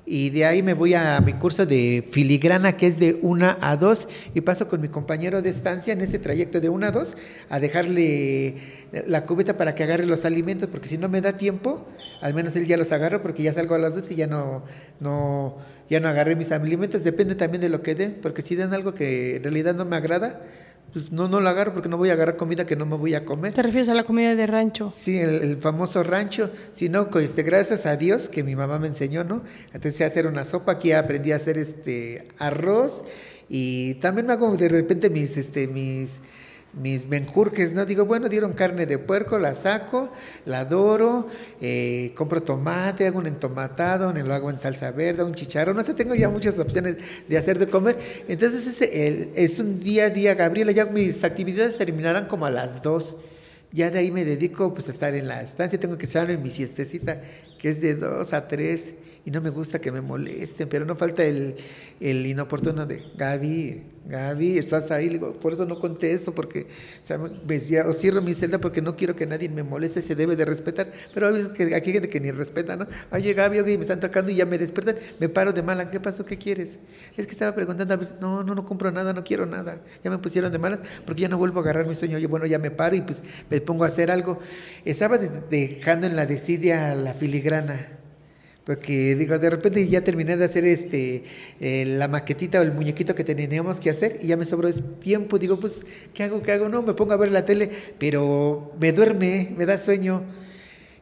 y de ahí me voy a mi curso de filigrana que es de 1 a 2 y paso con mi compañero de estancia en este trayecto de 1 a 2 a dejarle la cubeta para que agarre los alimentos porque si no me da tiempo, al menos él ya los agarro porque ya salgo a las 2 y ya no, no, ya no agarré mis alimentos, depende también de lo que den, porque si dan algo que en realidad no me agrada, pues no, no la agarro porque no voy a agarrar comida que no me voy a comer. ¿Te refieres a la comida de rancho? Sí, el, el famoso rancho. Si no, pues, este, gracias a Dios que mi mamá me enseñó, ¿no? Entonces a hacer una sopa, aquí aprendí a hacer este arroz y también me hago de repente mis, este, mis, mis menjurjes, ¿no? Digo, bueno, dieron carne de puerco, la saco, la doro, eh, compro tomate, hago un entomatado, lo hago en salsa verde, un chicharrón, no sé, tengo ya muchas opciones de hacer de comer. Entonces es, es un día a día, Gabriela, ya mis actividades terminarán como a las dos. Ya de ahí me dedico pues a estar en la estancia, tengo que estar en mi siestecita, que es de dos a tres, y no me gusta que me molesten, pero no falta el, el inoportuno de Gaby, Gaby, estás ahí, digo, por eso no contesto, porque o, ves, ya, o cierro mi celda porque no quiero que nadie me moleste, se debe de respetar, pero a veces que aquí gente que ni respeta, ¿no? Oye Gaby, oye, me están tocando y ya me despiertan, me paro de mala, ¿qué pasó? ¿Qué quieres? Es que estaba preguntando, a veces, no, no, no compro nada, no quiero nada, ya me pusieron de malas porque ya no vuelvo a agarrar mi sueño, yo bueno, ya me paro y pues me pongo a hacer algo. Estaba de- dejando en la desidia la filigrana. Porque digo, de repente ya terminé de hacer este eh, la maquetita o el muñequito que teníamos que hacer y ya me sobró tiempo. Digo, pues, ¿qué hago? ¿Qué hago? No, me pongo a ver la tele, pero me duerme, me da sueño.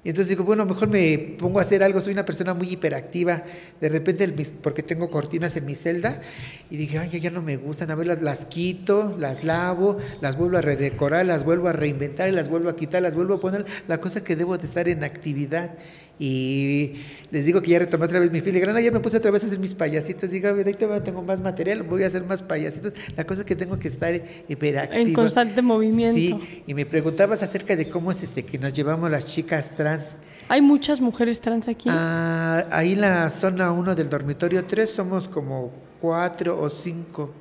Y entonces digo, bueno, mejor me pongo a hacer algo, soy una persona muy hiperactiva. De repente, el porque tengo cortinas en mi celda, y dije, ay, ya, no me gustan, a ver, las, las quito, las lavo, las vuelvo a redecorar, las vuelvo a reinventar, las vuelvo a quitar, las vuelvo a poner. La cosa que debo de estar en actividad. Y les digo que ya retomé otra vez mi filigrana, ya me puse otra vez a hacer mis payasitos. Digo, ahí tengo más material, voy a hacer más payasitos. La cosa es que tengo que estar hiperactiva. En constante movimiento. Sí, y me preguntabas acerca de cómo es este que nos llevamos las chicas trans. Hay muchas mujeres trans aquí. Ah, ahí en la zona 1 del dormitorio 3 somos como cuatro o cinco,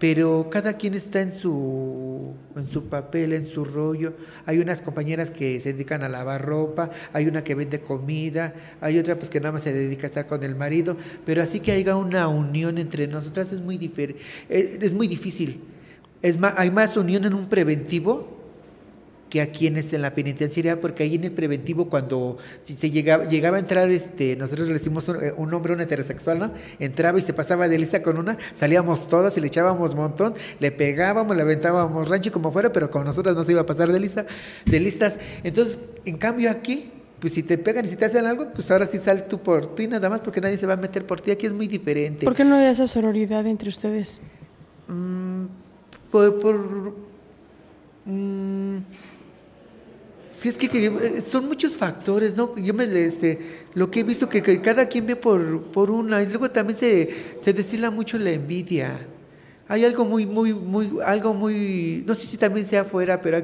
pero cada quien está en su, en su papel, en su rollo. Hay unas compañeras que se dedican a lavar ropa, hay una que vende comida, hay otra pues que nada más se dedica a estar con el marido, pero así que haya una unión entre nosotras es muy, difer- eh, es muy difícil. Es más, hay más unión en un preventivo que aquí en, este, en la penitenciaria, porque ahí en el preventivo, cuando si se llegaba, llegaba a entrar, este, nosotros le decimos un, eh, un hombre, un heterosexual, ¿no? Entraba y se pasaba de lista con una, salíamos todas y le echábamos montón, le pegábamos, le aventábamos rancho como fuera, pero con nosotras no se iba a pasar de lista, de listas. Entonces, en cambio aquí, pues si te pegan y si te hacen algo, pues ahora sí sal tú por ti nada más, porque nadie se va a meter por ti, aquí es muy diferente. ¿Por qué no hay esa sororidad entre ustedes? Mm, por, por- mm, sí, es que, eh, son muchos factores, ¿no? Yo me este, lo que he visto que, que cada quien ve por, por una y luego también se, se destila mucho la envidia. Hay algo muy, muy, muy, algo muy, no sé si también sea afuera, pero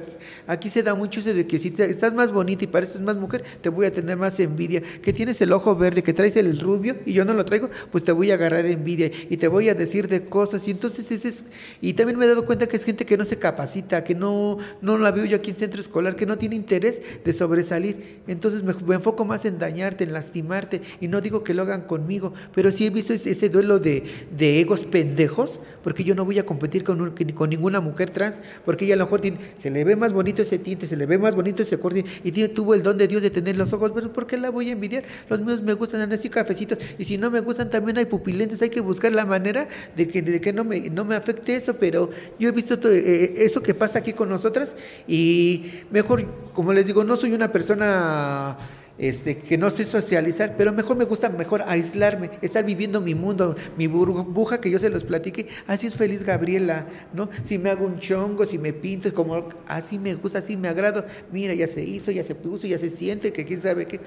aquí, se da mucho eso de que si te- estás más bonita y pareces más mujer, te voy a tener más envidia. Que tienes el ojo verde, que traes el rubio y yo no lo traigo, pues te voy a agarrar envidia y te voy a decir de cosas. Y entonces ese es, y también me he dado cuenta que es gente que no se capacita, que no, no la veo yo aquí en centro escolar, que no tiene interés de sobresalir. Entonces me, me enfoco más en dañarte, en lastimarte, y no digo que lo hagan conmigo, pero sí he visto ese, ese duelo de, de egos pendejos, porque yo no voy a competir con, un- con ninguna mujer trans, porque ella a lo mejor se le ve más bonito ese tinte, se le ve más bonito ese corte, y tuvo el don de Dios de tener los ojos, pero ¿por qué la voy a envidiar? Los míos me gustan así cafecitos, y si no me gustan también hay pupilentes, hay que buscar la manera de que, no, me, no me afecte eso, pero yo he visto to- eh, eso que pasa aquí con nosotras, y mejor, como les digo, no soy una persona este, que no sé socializar, pero mejor me gusta mejor aislarme, estar viviendo mi mundo, mi burbuja que yo se los platique, así es feliz Gabriela, ¿no? Si me hago un chongo, si me pinto, es como así me gusta, así me agrado, mira, ya se hizo, ya se puso, ya se siente, que quién sabe qué.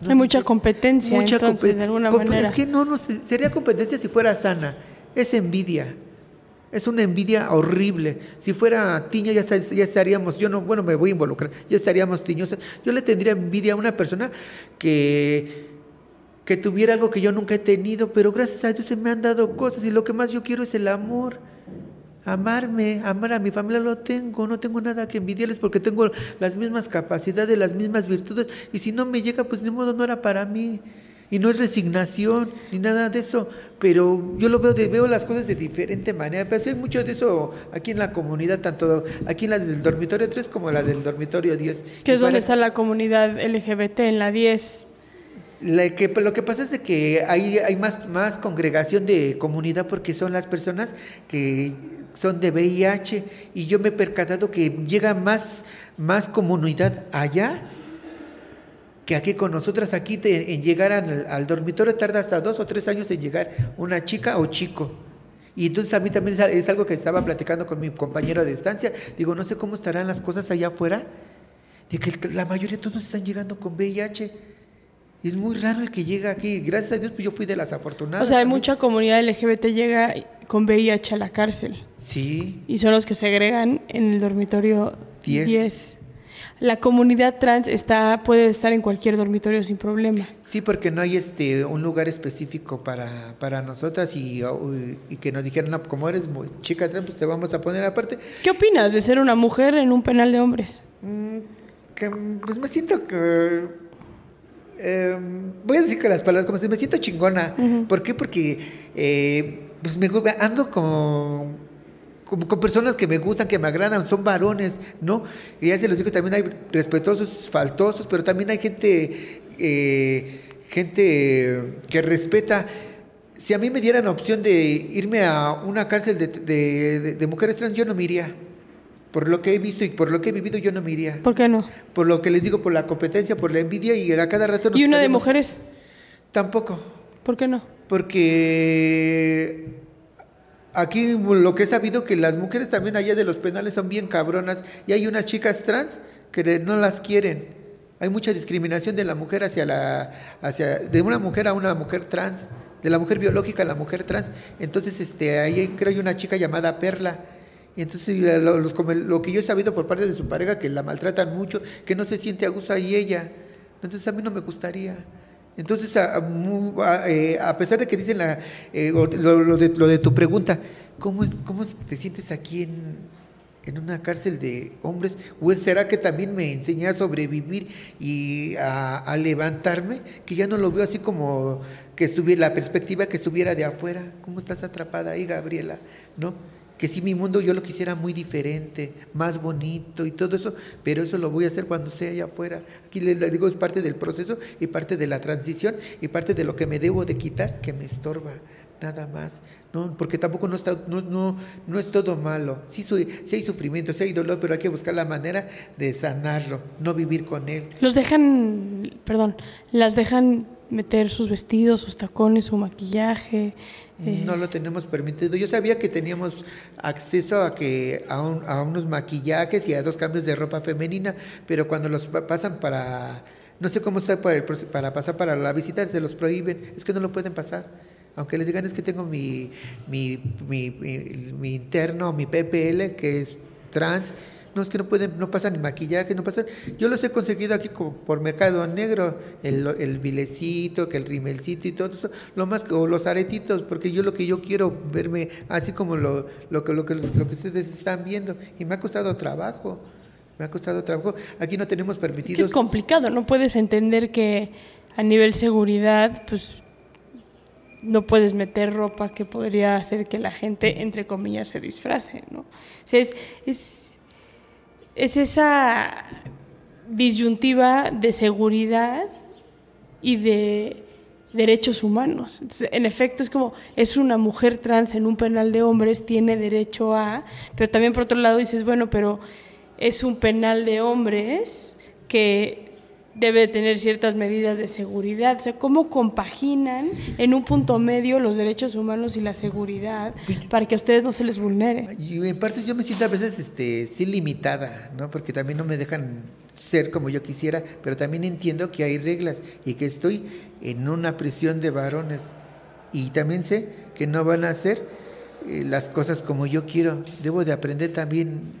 No, Hay mucha competencia, entonces, compe- de alguna manera. Es que no, no, se- sería competencia si fuera sana, es envidia. Es una envidia horrible. Si fuera tiña, ya, ya estaríamos, yo no, bueno, me voy a involucrar, ya estaríamos tiñosos. Yo le tendría envidia a una persona que, que tuviera algo que yo nunca he tenido, pero gracias a Dios se me han dado cosas y lo que más yo quiero es el amor. Amarme, amar a mi familia lo tengo, no tengo nada que envidiarles porque tengo las mismas capacidades, las mismas virtudes y si no me llega, pues ni modo, no era para mí. Y no es resignación ni nada de eso, pero yo lo veo, de, veo las cosas de diferente manera. Pero sí hay mucho de eso aquí en la comunidad, tanto aquí en la del dormitorio 3 como la del dormitorio 10. Que es donde está la comunidad LGBT en la 10. la que, lo que pasa es de que hay, hay más, más congregación de comunidad porque son las personas que son de VIH y yo me he percatado que llega más, más comunidad allá que aquí con nosotras aquí en llegar al, al, dormitorio tarda hasta dos o tres años en llegar una chica o chico. Y entonces a mí también es algo que estaba platicando con mi compañero de estancia. Digo, no sé cómo estarán las cosas allá afuera, de que la mayoría de todos están llegando con VIH. Es muy raro el que llega aquí. Gracias a Dios, pues yo fui de las afortunadas. O sea, hay mucha comunidad LGBT llega con VIH a la cárcel. Sí. Y son los que se agregan en el dormitorio 10. La comunidad trans está puede estar en cualquier dormitorio sin problema. Sí, porque no hay este un lugar específico para, para nosotras y, y que nos dijeron, no, como eres muy chica trans, pues te vamos a poner aparte. ¿Qué opinas de ser una mujer en un penal de hombres? Mm, que, pues me siento que em, voy a decir que las palabras como si me siento chingona. ¿Por qué? Porque eh, pues me ando con con, personas que me gustan, que me agradan, son varones, ¿no? Y ya se los digo, también hay respetuosos, faltosos, pero también hay gente, eh, gente que respeta. Si a mí me dieran opción de irme a una cárcel de, de, mujeres trans, yo no me iría. Por lo que he visto y por lo que he vivido, yo no me iría. ¿Por qué no? Por lo que les digo, por la competencia, por la envidia y a cada rato... ¿Y una de mujeres? Tampoco. ¿Por qué no? Porque Aquí lo que he sabido que las mujeres también allá de los penales son bien cabronas y hay unas chicas trans que no las quieren. Hay mucha discriminación de la mujer hacia la hacia de una mujer a una mujer trans, de la mujer biológica a la mujer trans. Entonces este ahí creo hay una chica llamada Perla. Y entonces lo, lo, que yo he sabido por parte de su pareja que la maltratan mucho, que no se siente a gusto ahí ella. Entonces a mí no me gustaría. Entonces, a, eh, pesar de que dicen la, eh, lo, de, lo, de, tu pregunta, ¿cómo, es, ¿cómo te sientes aquí en, en una cárcel de hombres? ¿O será que también me enseñé a sobrevivir y a, levantarme? Que ya no lo veo así como que estuviera la perspectiva que estuviera de afuera. ¿Cómo estás atrapada ahí, Gabriela? ¿No? Que si mi mundo yo lo quisiera muy diferente, más bonito y todo eso, pero eso lo voy a hacer cuando esté allá afuera. Aquí les digo, es parte del proceso y parte de la transición y parte de lo que me debo de quitar, que me estorba, nada más. No, porque tampoco no, está, no, no, no es todo malo. Sí, sí hay sufrimiento, sí hay dolor, pero hay que buscar la manera de sanarlo, no vivir con él. Los dejan, perdón, las dejan meter sus vestidos, sus tacones, su maquillaje, eh, no lo tenemos permitido. Yo sabía que teníamos acceso a que a, a, unos maquillajes y a dos cambios de ropa femenina, pero cuando los pasan para, no sé cómo está para, para pasar para la visita, se los prohíben. Es que no lo pueden pasar. Aunque les digan es que tengo mi, mi, mi, mi interno, mi PPL, que es trans, no, es que no pueden, no pasan ni maquillaje, no pasan. Yo los he conseguido aquí por Mercado Negro, el, el vilecito, que el rimelcito y todo eso, lo más, o los aretitos, porque yo lo que yo quiero verme así como lo, lo, que, lo, que, lo que ustedes están viendo. Y me ha costado trabajo, me ha costado trabajo. Aquí no tenemos permitidos. Es, es complicado, no puedes entender que a nivel seguridad, pues no puedes meter ropa que podría hacer que la gente, entre comillas, se disfrace, ¿no? O sea, es, es es esa disyuntiva de seguridad y de derechos humanos. en efecto, es como, es una mujer trans en un penal de hombres, tiene derecho a, pero también por otro lado dices, bueno, pero es un penal de hombres que debe tener ciertas medidas de seguridad. O sea, ¿cómo compaginan en un punto medio los derechos humanos y la seguridad para que a ustedes no se les vulnere? Y en parte yo me siento a veces este, sí limitada, ¿no? Porque también no me dejan ser como yo quisiera, pero también entiendo que hay reglas y que estoy en una prisión de varones. Y también sé que no van a hacer eh, las cosas como yo quiero. Debo de aprender también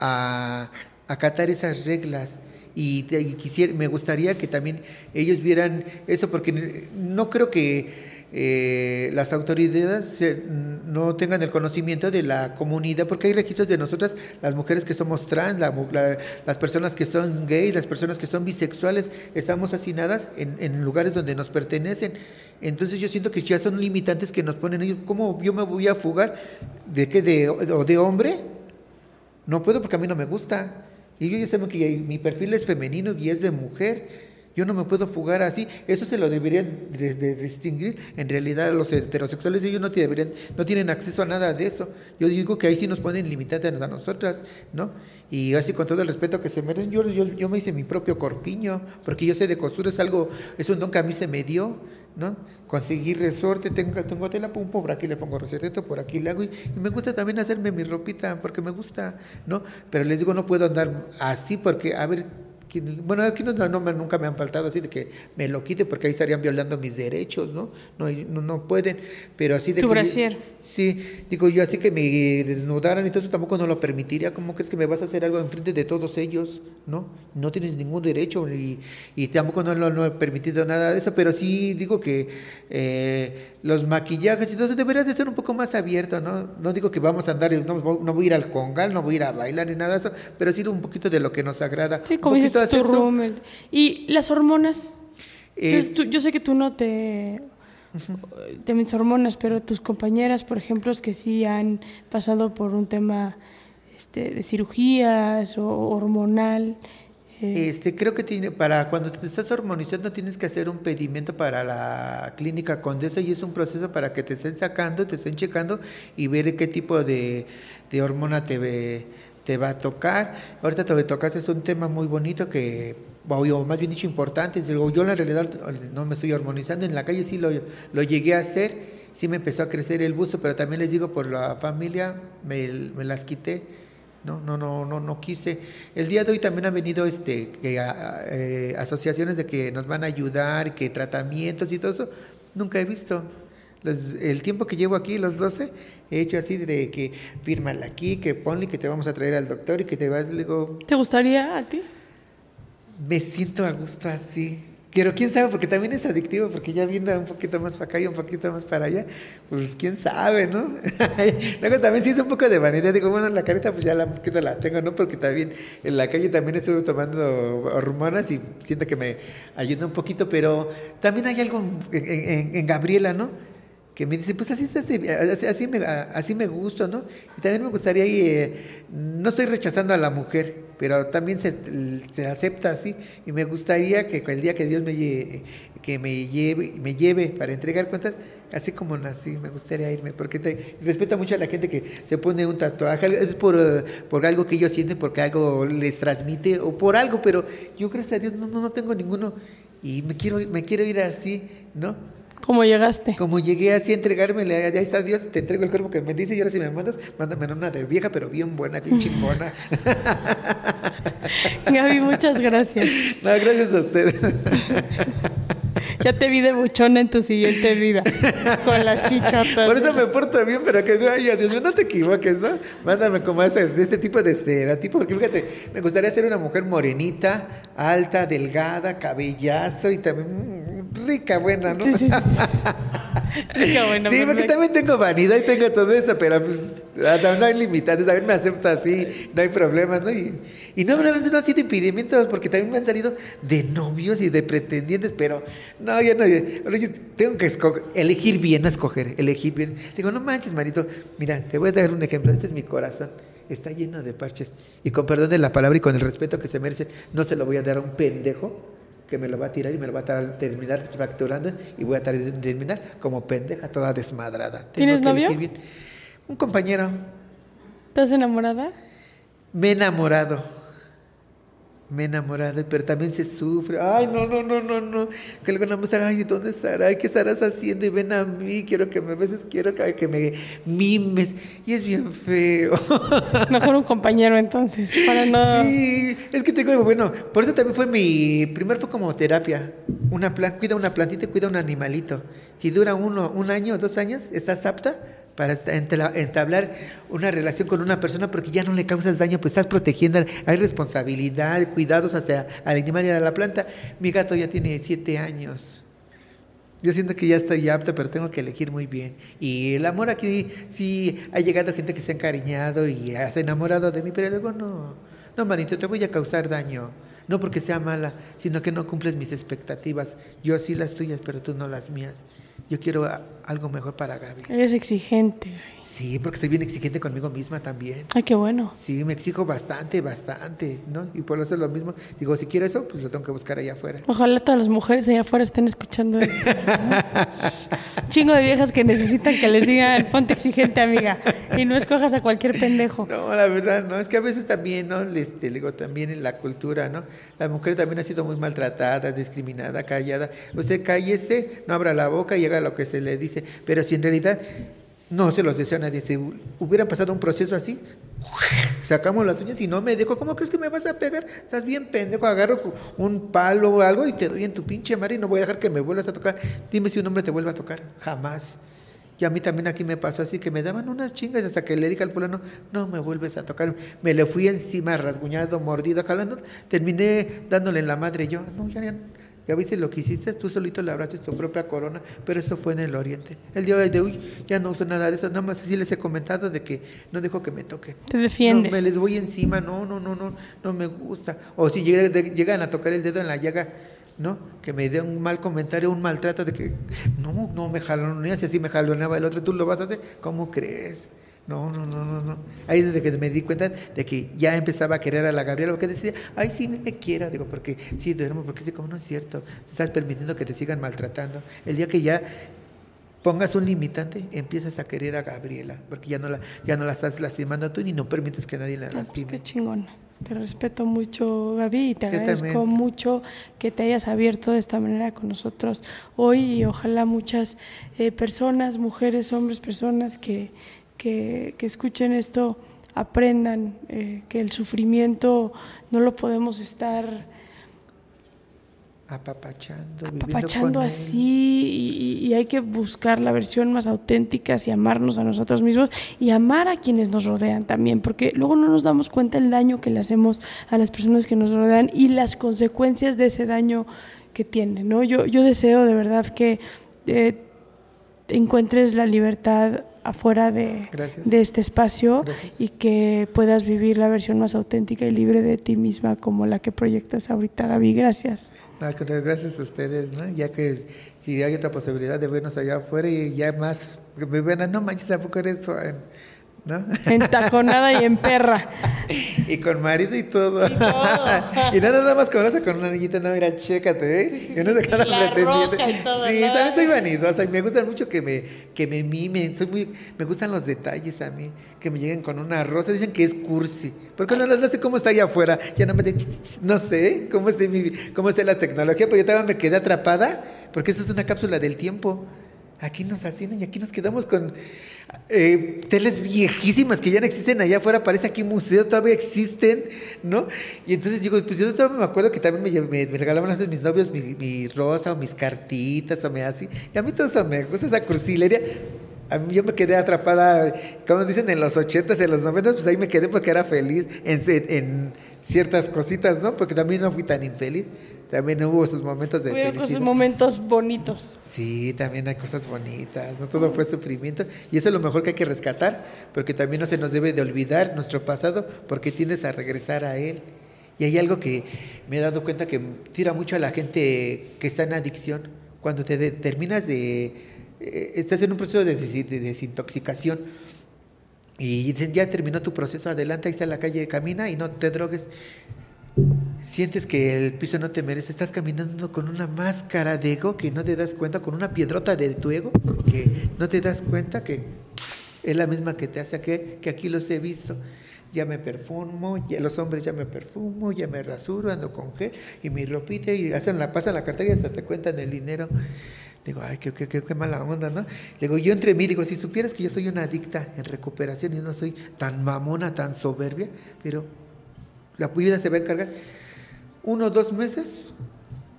a acatar esas reglas y, quisiera, me gustaría que también ellos vieran eso, porque no creo que eh, las autoridades no tengan el conocimiento de la comunidad, porque hay registros de nosotras, las mujeres que somos trans, las personas que son gays, las personas que son bisexuales, estamos asignadas en, en, lugares donde nos pertenecen. Entonces yo siento que ya son limitantes que nos ponen ellos. ¿Cómo yo me voy a fugar? ¿De qué? ¿De, de hombre? No puedo porque a mí no me gusta. Y yo ya sé que mi perfil es femenino y es de mujer. Yo no me puedo fugar así. Eso se lo deberían de, de distinguir. En realidad los heterosexuales ellos no deberían, no tienen acceso a nada de eso. Yo digo que ahí sí nos ponen limitantes a nosotras, ¿no? Y así con todo el respeto que se merecen, yo, yo, yo me hice mi propio corpiño, porque yo sé de costura, es algo, es un don que a mí se me dio, ¿no? Conseguir resorte, tengo, tengo tela, pum, por aquí le pongo resorte, por aquí le hago, y, me gusta también hacerme mi ropita, porque me gusta, ¿no? Pero les digo, no puedo andar así, porque, a ver, bueno, aquí no, no, nunca me han faltado así de que me lo quite porque ahí estarían violando mis derechos, ¿no? No, no, no pueden, pero así de tu que... brasier. sí, digo yo así que me desnudaran eso tampoco no lo permitiría, ¿cómo crees que me vas a hacer algo enfrente de todos ellos, ¿no? No tienes ningún derecho y, y tampoco no, no, no, he permitido nada de eso, pero sí digo que eh, los maquillajes eso debería de ser un poco más abierto, ¿no? No digo que vamos a andar, no, no voy a ir al congal, no voy a ir a bailar ni nada de eso, pero sí un poquito de lo que nos agrada. Sí, como tu room. Y las hormonas. Eh, tú, yo sé que tú no te mis hormonas, pero tus compañeras, por ejemplo, es que sí han pasado por un tema este, de cirugías o hormonal. Eh. Este, creo que tiene, para cuando te estás hormonizando tienes que hacer un pedimento para la clínica Condesa y es un proceso para que te estén sacando, te estén checando y ver qué tipo de, de hormona te ve te va a tocar. Ahorita te tocaste es un tema muy bonito que, o más bien dicho importante. Yo en realidad no me estoy hormonizando, en la calle sí lo, lo llegué a hacer, sí me empezó a crecer el busto, pero también les digo, por la familia me, me las quité. No, no, no, no, no quise. El día de hoy también han venido este, que, eh, asociaciones de que nos van a ayudar, que tratamientos y todo eso. Nunca he visto. Los, el tiempo que llevo aquí, los 12, he hecho así de que fírmala aquí, que ponle que te vamos a traer al doctor y que te vas, le digo... ¿Te gustaría a ti? Me siento a gusto así. Pero quién sabe, porque también es adictivo, porque ya viendo un poquito más para acá y un poquito más para allá, pues quién sabe, ¿no? [LAUGHS] Luego también sí es un poco de vanidad, digo, bueno, la carita pues ya la, poquito la tengo, ¿no? Porque también en la calle también estuve tomando hormonas y siento que me ayuda un poquito, pero también hay algo en, en, en Gabriela, ¿no? Que me dice, pues así, así, así, me, así me gusta, ¿no? Y también me gustaría, eh, no estoy rechazando a la mujer, pero también se, se, acepta así, y me gustaría que el día que Dios me, lleve, que me, lleve, me lleve para entregar cuentas, así como nací, me gustaría irme, porque te, respeto mucho a la gente que se pone un tatuaje, es por, por algo que ellos sienten, porque algo les transmite, o por algo, pero yo gracias a Dios no, no, no tengo ninguno, y me quiero, me quiero ir así, ¿no? ¿Cómo llegaste? Como llegué así a entregármele, ahí está Dios, te entrego el cuerpo que me dice y ahora si me mandas, mándame una de vieja, pero bien buena, bien chingona. [LAUGHS] Gaby, muchas gracias. No, gracias a ustedes. [LAUGHS] Ya te vi de buchona en tu siguiente vida, con las chichotas. Por eso me porto bien, pero que ay, Dios mío, no te equivoques, ¿no? Mándame como este, este tipo de estereotipo, porque fíjate, me gustaría ser una mujer morenita, alta, delgada, cabellazo y también rica, buena, ¿no? Sí, sí, sí. [LAUGHS] [LAUGHS] Sí, porque también tengo vanidad y tengo todo eso, pero pues no hay limitantes, también me acepta así, no hay problemas, ¿no? Y, y no, no, no, no han sido impedimentos, porque también me han salido de novios y de pretendientes, pero no, yo no, yo tengo que escoger, elegir bien, no escoger, elegir bien. Digo, no manches, marito, mira, te voy a dar un ejemplo, este es mi corazón está lleno de parches. Y con perdón de la palabra y con el respeto que se merecen, no se lo voy a dar a un pendejo que me lo va a tirar y me lo va a terminar fracturando y voy a terminar como pendeja toda desmadrada. ¿Tienes Tengo que novio? bien. Un compañero. ¿Estás enamorada? Me he enamorado. Me he enamorado, pero también se sufre. Ay, no, no, no, no, no. Que luego no me estará, ay, ¿dónde estará? ¿qué estarás haciendo? Y ven a mí, quiero que me beses, quiero que, que me mimes. Y es bien feo. [LAUGHS] Mejor un compañero entonces, para no... Sí, es que tengo, bueno, por eso también fue mi, primer fue como terapia. Una plan, cuida una plantita y cuida un animalito. Si dura uno, un año o dos años, estás apta para entablar una relación con una persona porque ya no le causas daño, pues estás protegiendo, hay responsabilidad, cuidados hacia el animal y a la planta. Mi gato ya tiene siete años. Yo siento que ya estoy apta, pero tengo que elegir muy bien. Y el amor aquí, sí, ha llegado gente que se ha encariñado y se ha enamorado de mí, pero luego no, no, manito, te voy a causar daño. No porque sea mala, sino que no cumples mis expectativas. Yo sí las tuyas, pero tú no las mías. yo quiero algo mejor para Gaby. Eres exigente. Sí, porque soy bien exigente conmigo misma también. Ay, qué bueno. Sí, me exijo bastante, bastante, ¿no? Y por eso es lo mismo. Digo, si quiero eso, pues lo tengo que buscar allá afuera. Ojalá todas las mujeres allá afuera estén escuchando esto. ¿no? [LAUGHS] Chingo de viejas que necesitan que les digan, ponte exigente, amiga, y no escojas a cualquier pendejo. No, la verdad, no, es que a veces también, ¿no? Este, digo, también en la cultura, ¿no? La mujer también ha sido muy maltratada, discriminada, callada. Usted cállese, no abra la boca y haga lo que se le dice. Pero si en realidad no se los deseo a nadie, si hu- hubieran pasado un proceso así, sacamos las uñas y no me dejo, ¿cómo crees que me vas a pegar? Estás bien pendejo, agarro un palo o algo y te doy en tu pinche madre y no voy a dejar que me vuelvas a tocar. Dime si un hombre te vuelve a tocar, jamás. Y a mí también aquí me pasó así, que me daban unas chingas hasta que le dije al fulano, no me vuelves a tocar. Me le fui encima, rasguñado, mordido, jalando. Terminé dándole en la madre yo, no, ya, ya, ya viste lo que hiciste, tú solito le abraces tu propia corona, pero eso fue en el oriente. El día de hoy ya no uso nada de eso, nada más así les he comentado de que no dejo que me toque. Te defiendes. No, me les voy encima, no, no, no, no, no me gusta. O si llegan a tocar el dedo en la llaga, ¿no? Que me dé un mal comentario, un maltrato de que, no, no me jaloneas y así me jaloneaba el otro, tú lo vas a hacer, ¿cómo crees? No, no, no, no, no. Ahí es desde que me di cuenta de que ya empezaba a querer a la Gabriela, porque decía, ay, sí, me quiero, digo, porque sí duermo, porque sí, como no es cierto, estás permitiendo que te sigan maltratando. El día que ya pongas un limitante, empiezas a querer a Gabriela, porque ya no la, ya no la estás lastimando tú ni no permites que nadie la pues lastime. qué chingón. Te respeto mucho, Gaby, y te agradezco mucho que te hayas abierto de esta manera con nosotros hoy y ojalá muchas eh, personas, mujeres, hombres, personas que, que, que escuchen esto aprendan eh, que el sufrimiento no lo podemos estar apapachando, apapachando con así y, y hay que buscar la versión más auténtica y amarnos a nosotros mismos y amar a quienes nos rodean también, porque luego no nos damos cuenta el daño que le hacemos a las personas que nos rodean y las consecuencias de ese daño que tienen, ¿no? Yo, yo deseo de verdad que eh, encuentres la libertad afuera de, de este espacio Gracias. y que puedas vivir la versión más auténtica y libre de ti misma como la que proyectas ahorita, Gaby. Gracias. Gracias a ustedes, ¿no? Ya que si hay otra posibilidad de vernos allá afuera y ya más, me vean, no manches, tampoco eres tú, eh", ¿no? En taconada y en perra. [LAUGHS] y con marido y todo. Y todo. [LAUGHS] y no nada más con otra, con una niñita, no, mira, chécate, ¿eh? Sí, sí, Yo no sí, sí, cada la pretendiente. roca y todo, Sí, ¿no? también soy vanidosa y me gustan mucho que me, que me mimen. Soy muy, me gustan los detalles a mí, que me lleguen con una rosa. Dicen que es cursi. Porque no, no, no sé cómo está allá afuera. Ya no me no sé cómo esté, mi, cómo esté la tecnología, pero yo también me quedé atrapada porque esa es una cápsula del tiempo. Aquí nos ascienden y aquí nos quedamos con eh, teles viejísimas que ya no existen allá afuera. Parece aquí museo, todavía existen, ¿no? Y entonces digo, pues yo todavía me acuerdo que también me, me- me regalaban a mis novios mi, rosa o mis cartitas o me así. Y a mí todo eso me gusta, esa cursilería. A mí yo me quedé atrapada, como dicen en los ochentas, en los noventas, pues ahí me quedé porque era feliz en ciertas cositas, ¿no? Porque también no fui tan infeliz. También hubo sus momentos de Hubo felicidad. otros momentos bonitos. Sí, también hay cosas bonitas, no todo fue sufrimiento y eso es lo mejor que hay que rescatar, porque también no se nos debe de olvidar nuestro pasado, porque tiendes a regresar a él. Y hay algo que me he dado cuenta que tira mucho a la gente que está en adicción, cuando te de- terminas de, eh, estás en un proceso de, desi- de desintoxicación y dicen, ya terminó tu proceso, adelante, ahí está la calle, camina y no te drogues. Sientes que el piso no te merece, estás caminando con una máscara de ego que no te das cuenta, con una piedrota de tu ego que no te das cuenta que es la misma que te hace que, que aquí los he visto. Ya me perfumo, ya los hombres ya me perfumo, ya me rasuro, ando con gel y mi ropita y hacen la pasa la cartera y hasta te cuentan el dinero. Digo, ay, qué, qué, qué, qué mala onda, ¿no? Digo, yo entre mí, digo, si supieras que yo soy una adicta en recuperación y no soy tan mamona, tan soberbia, pero la vida se va a encargar. Uno o dos meses,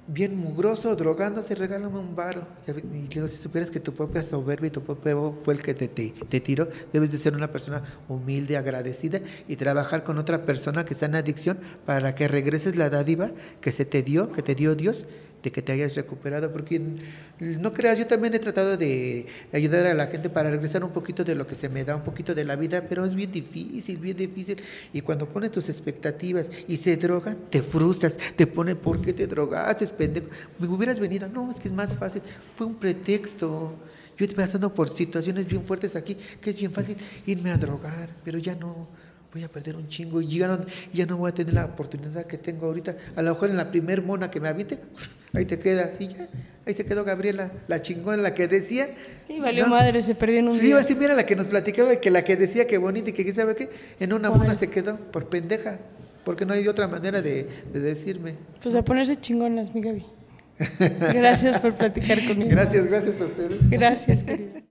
bien mugroso, drogándose, regálame un varo. Y digo, si supieras que tu propia soberbia y tu propio fue el que te, te tiró, debes de ser una persona humilde, agradecida y trabajar con otra persona que está en adicción para que regreses la dádiva que se te dio, que te dio Dios, de que te hayas recuperado, porque no creas, yo también he tratado de ayudar a la gente para regresar un poquito de lo que se me da, un poquito de la vida, pero es bien difícil, bien difícil. Y cuando pones tus expectativas y se drogan, te frustras, te pone, ¿por qué te drogaste, pendejo? Me hubieras venido, no, es que es más fácil, fue un pretexto. Yo estoy pasando por situaciones bien fuertes aquí, que es bien fácil irme a drogar, pero ya no voy a perder un chingo y ya no, ya no voy a tener la oportunidad que tengo ahorita. A lo mejor en la primer mona que me habite, ahí te quedas y ya. Ahí se quedó Gabriela, la chingona, la que decía. Y valió madre, se perdió en un sí, Sí, mira la que nos platicaba, que la que decía que bonita y que sabe qué, en una mona se quedó por pendeja, porque no hay otra manera de, de decirme. Pues a ponerse chingonas, mi Gaby. [LAUGHS] Gracias por platicar conmigo. Gracias, gracias a ustedes. Gracias, [LAUGHS] querida.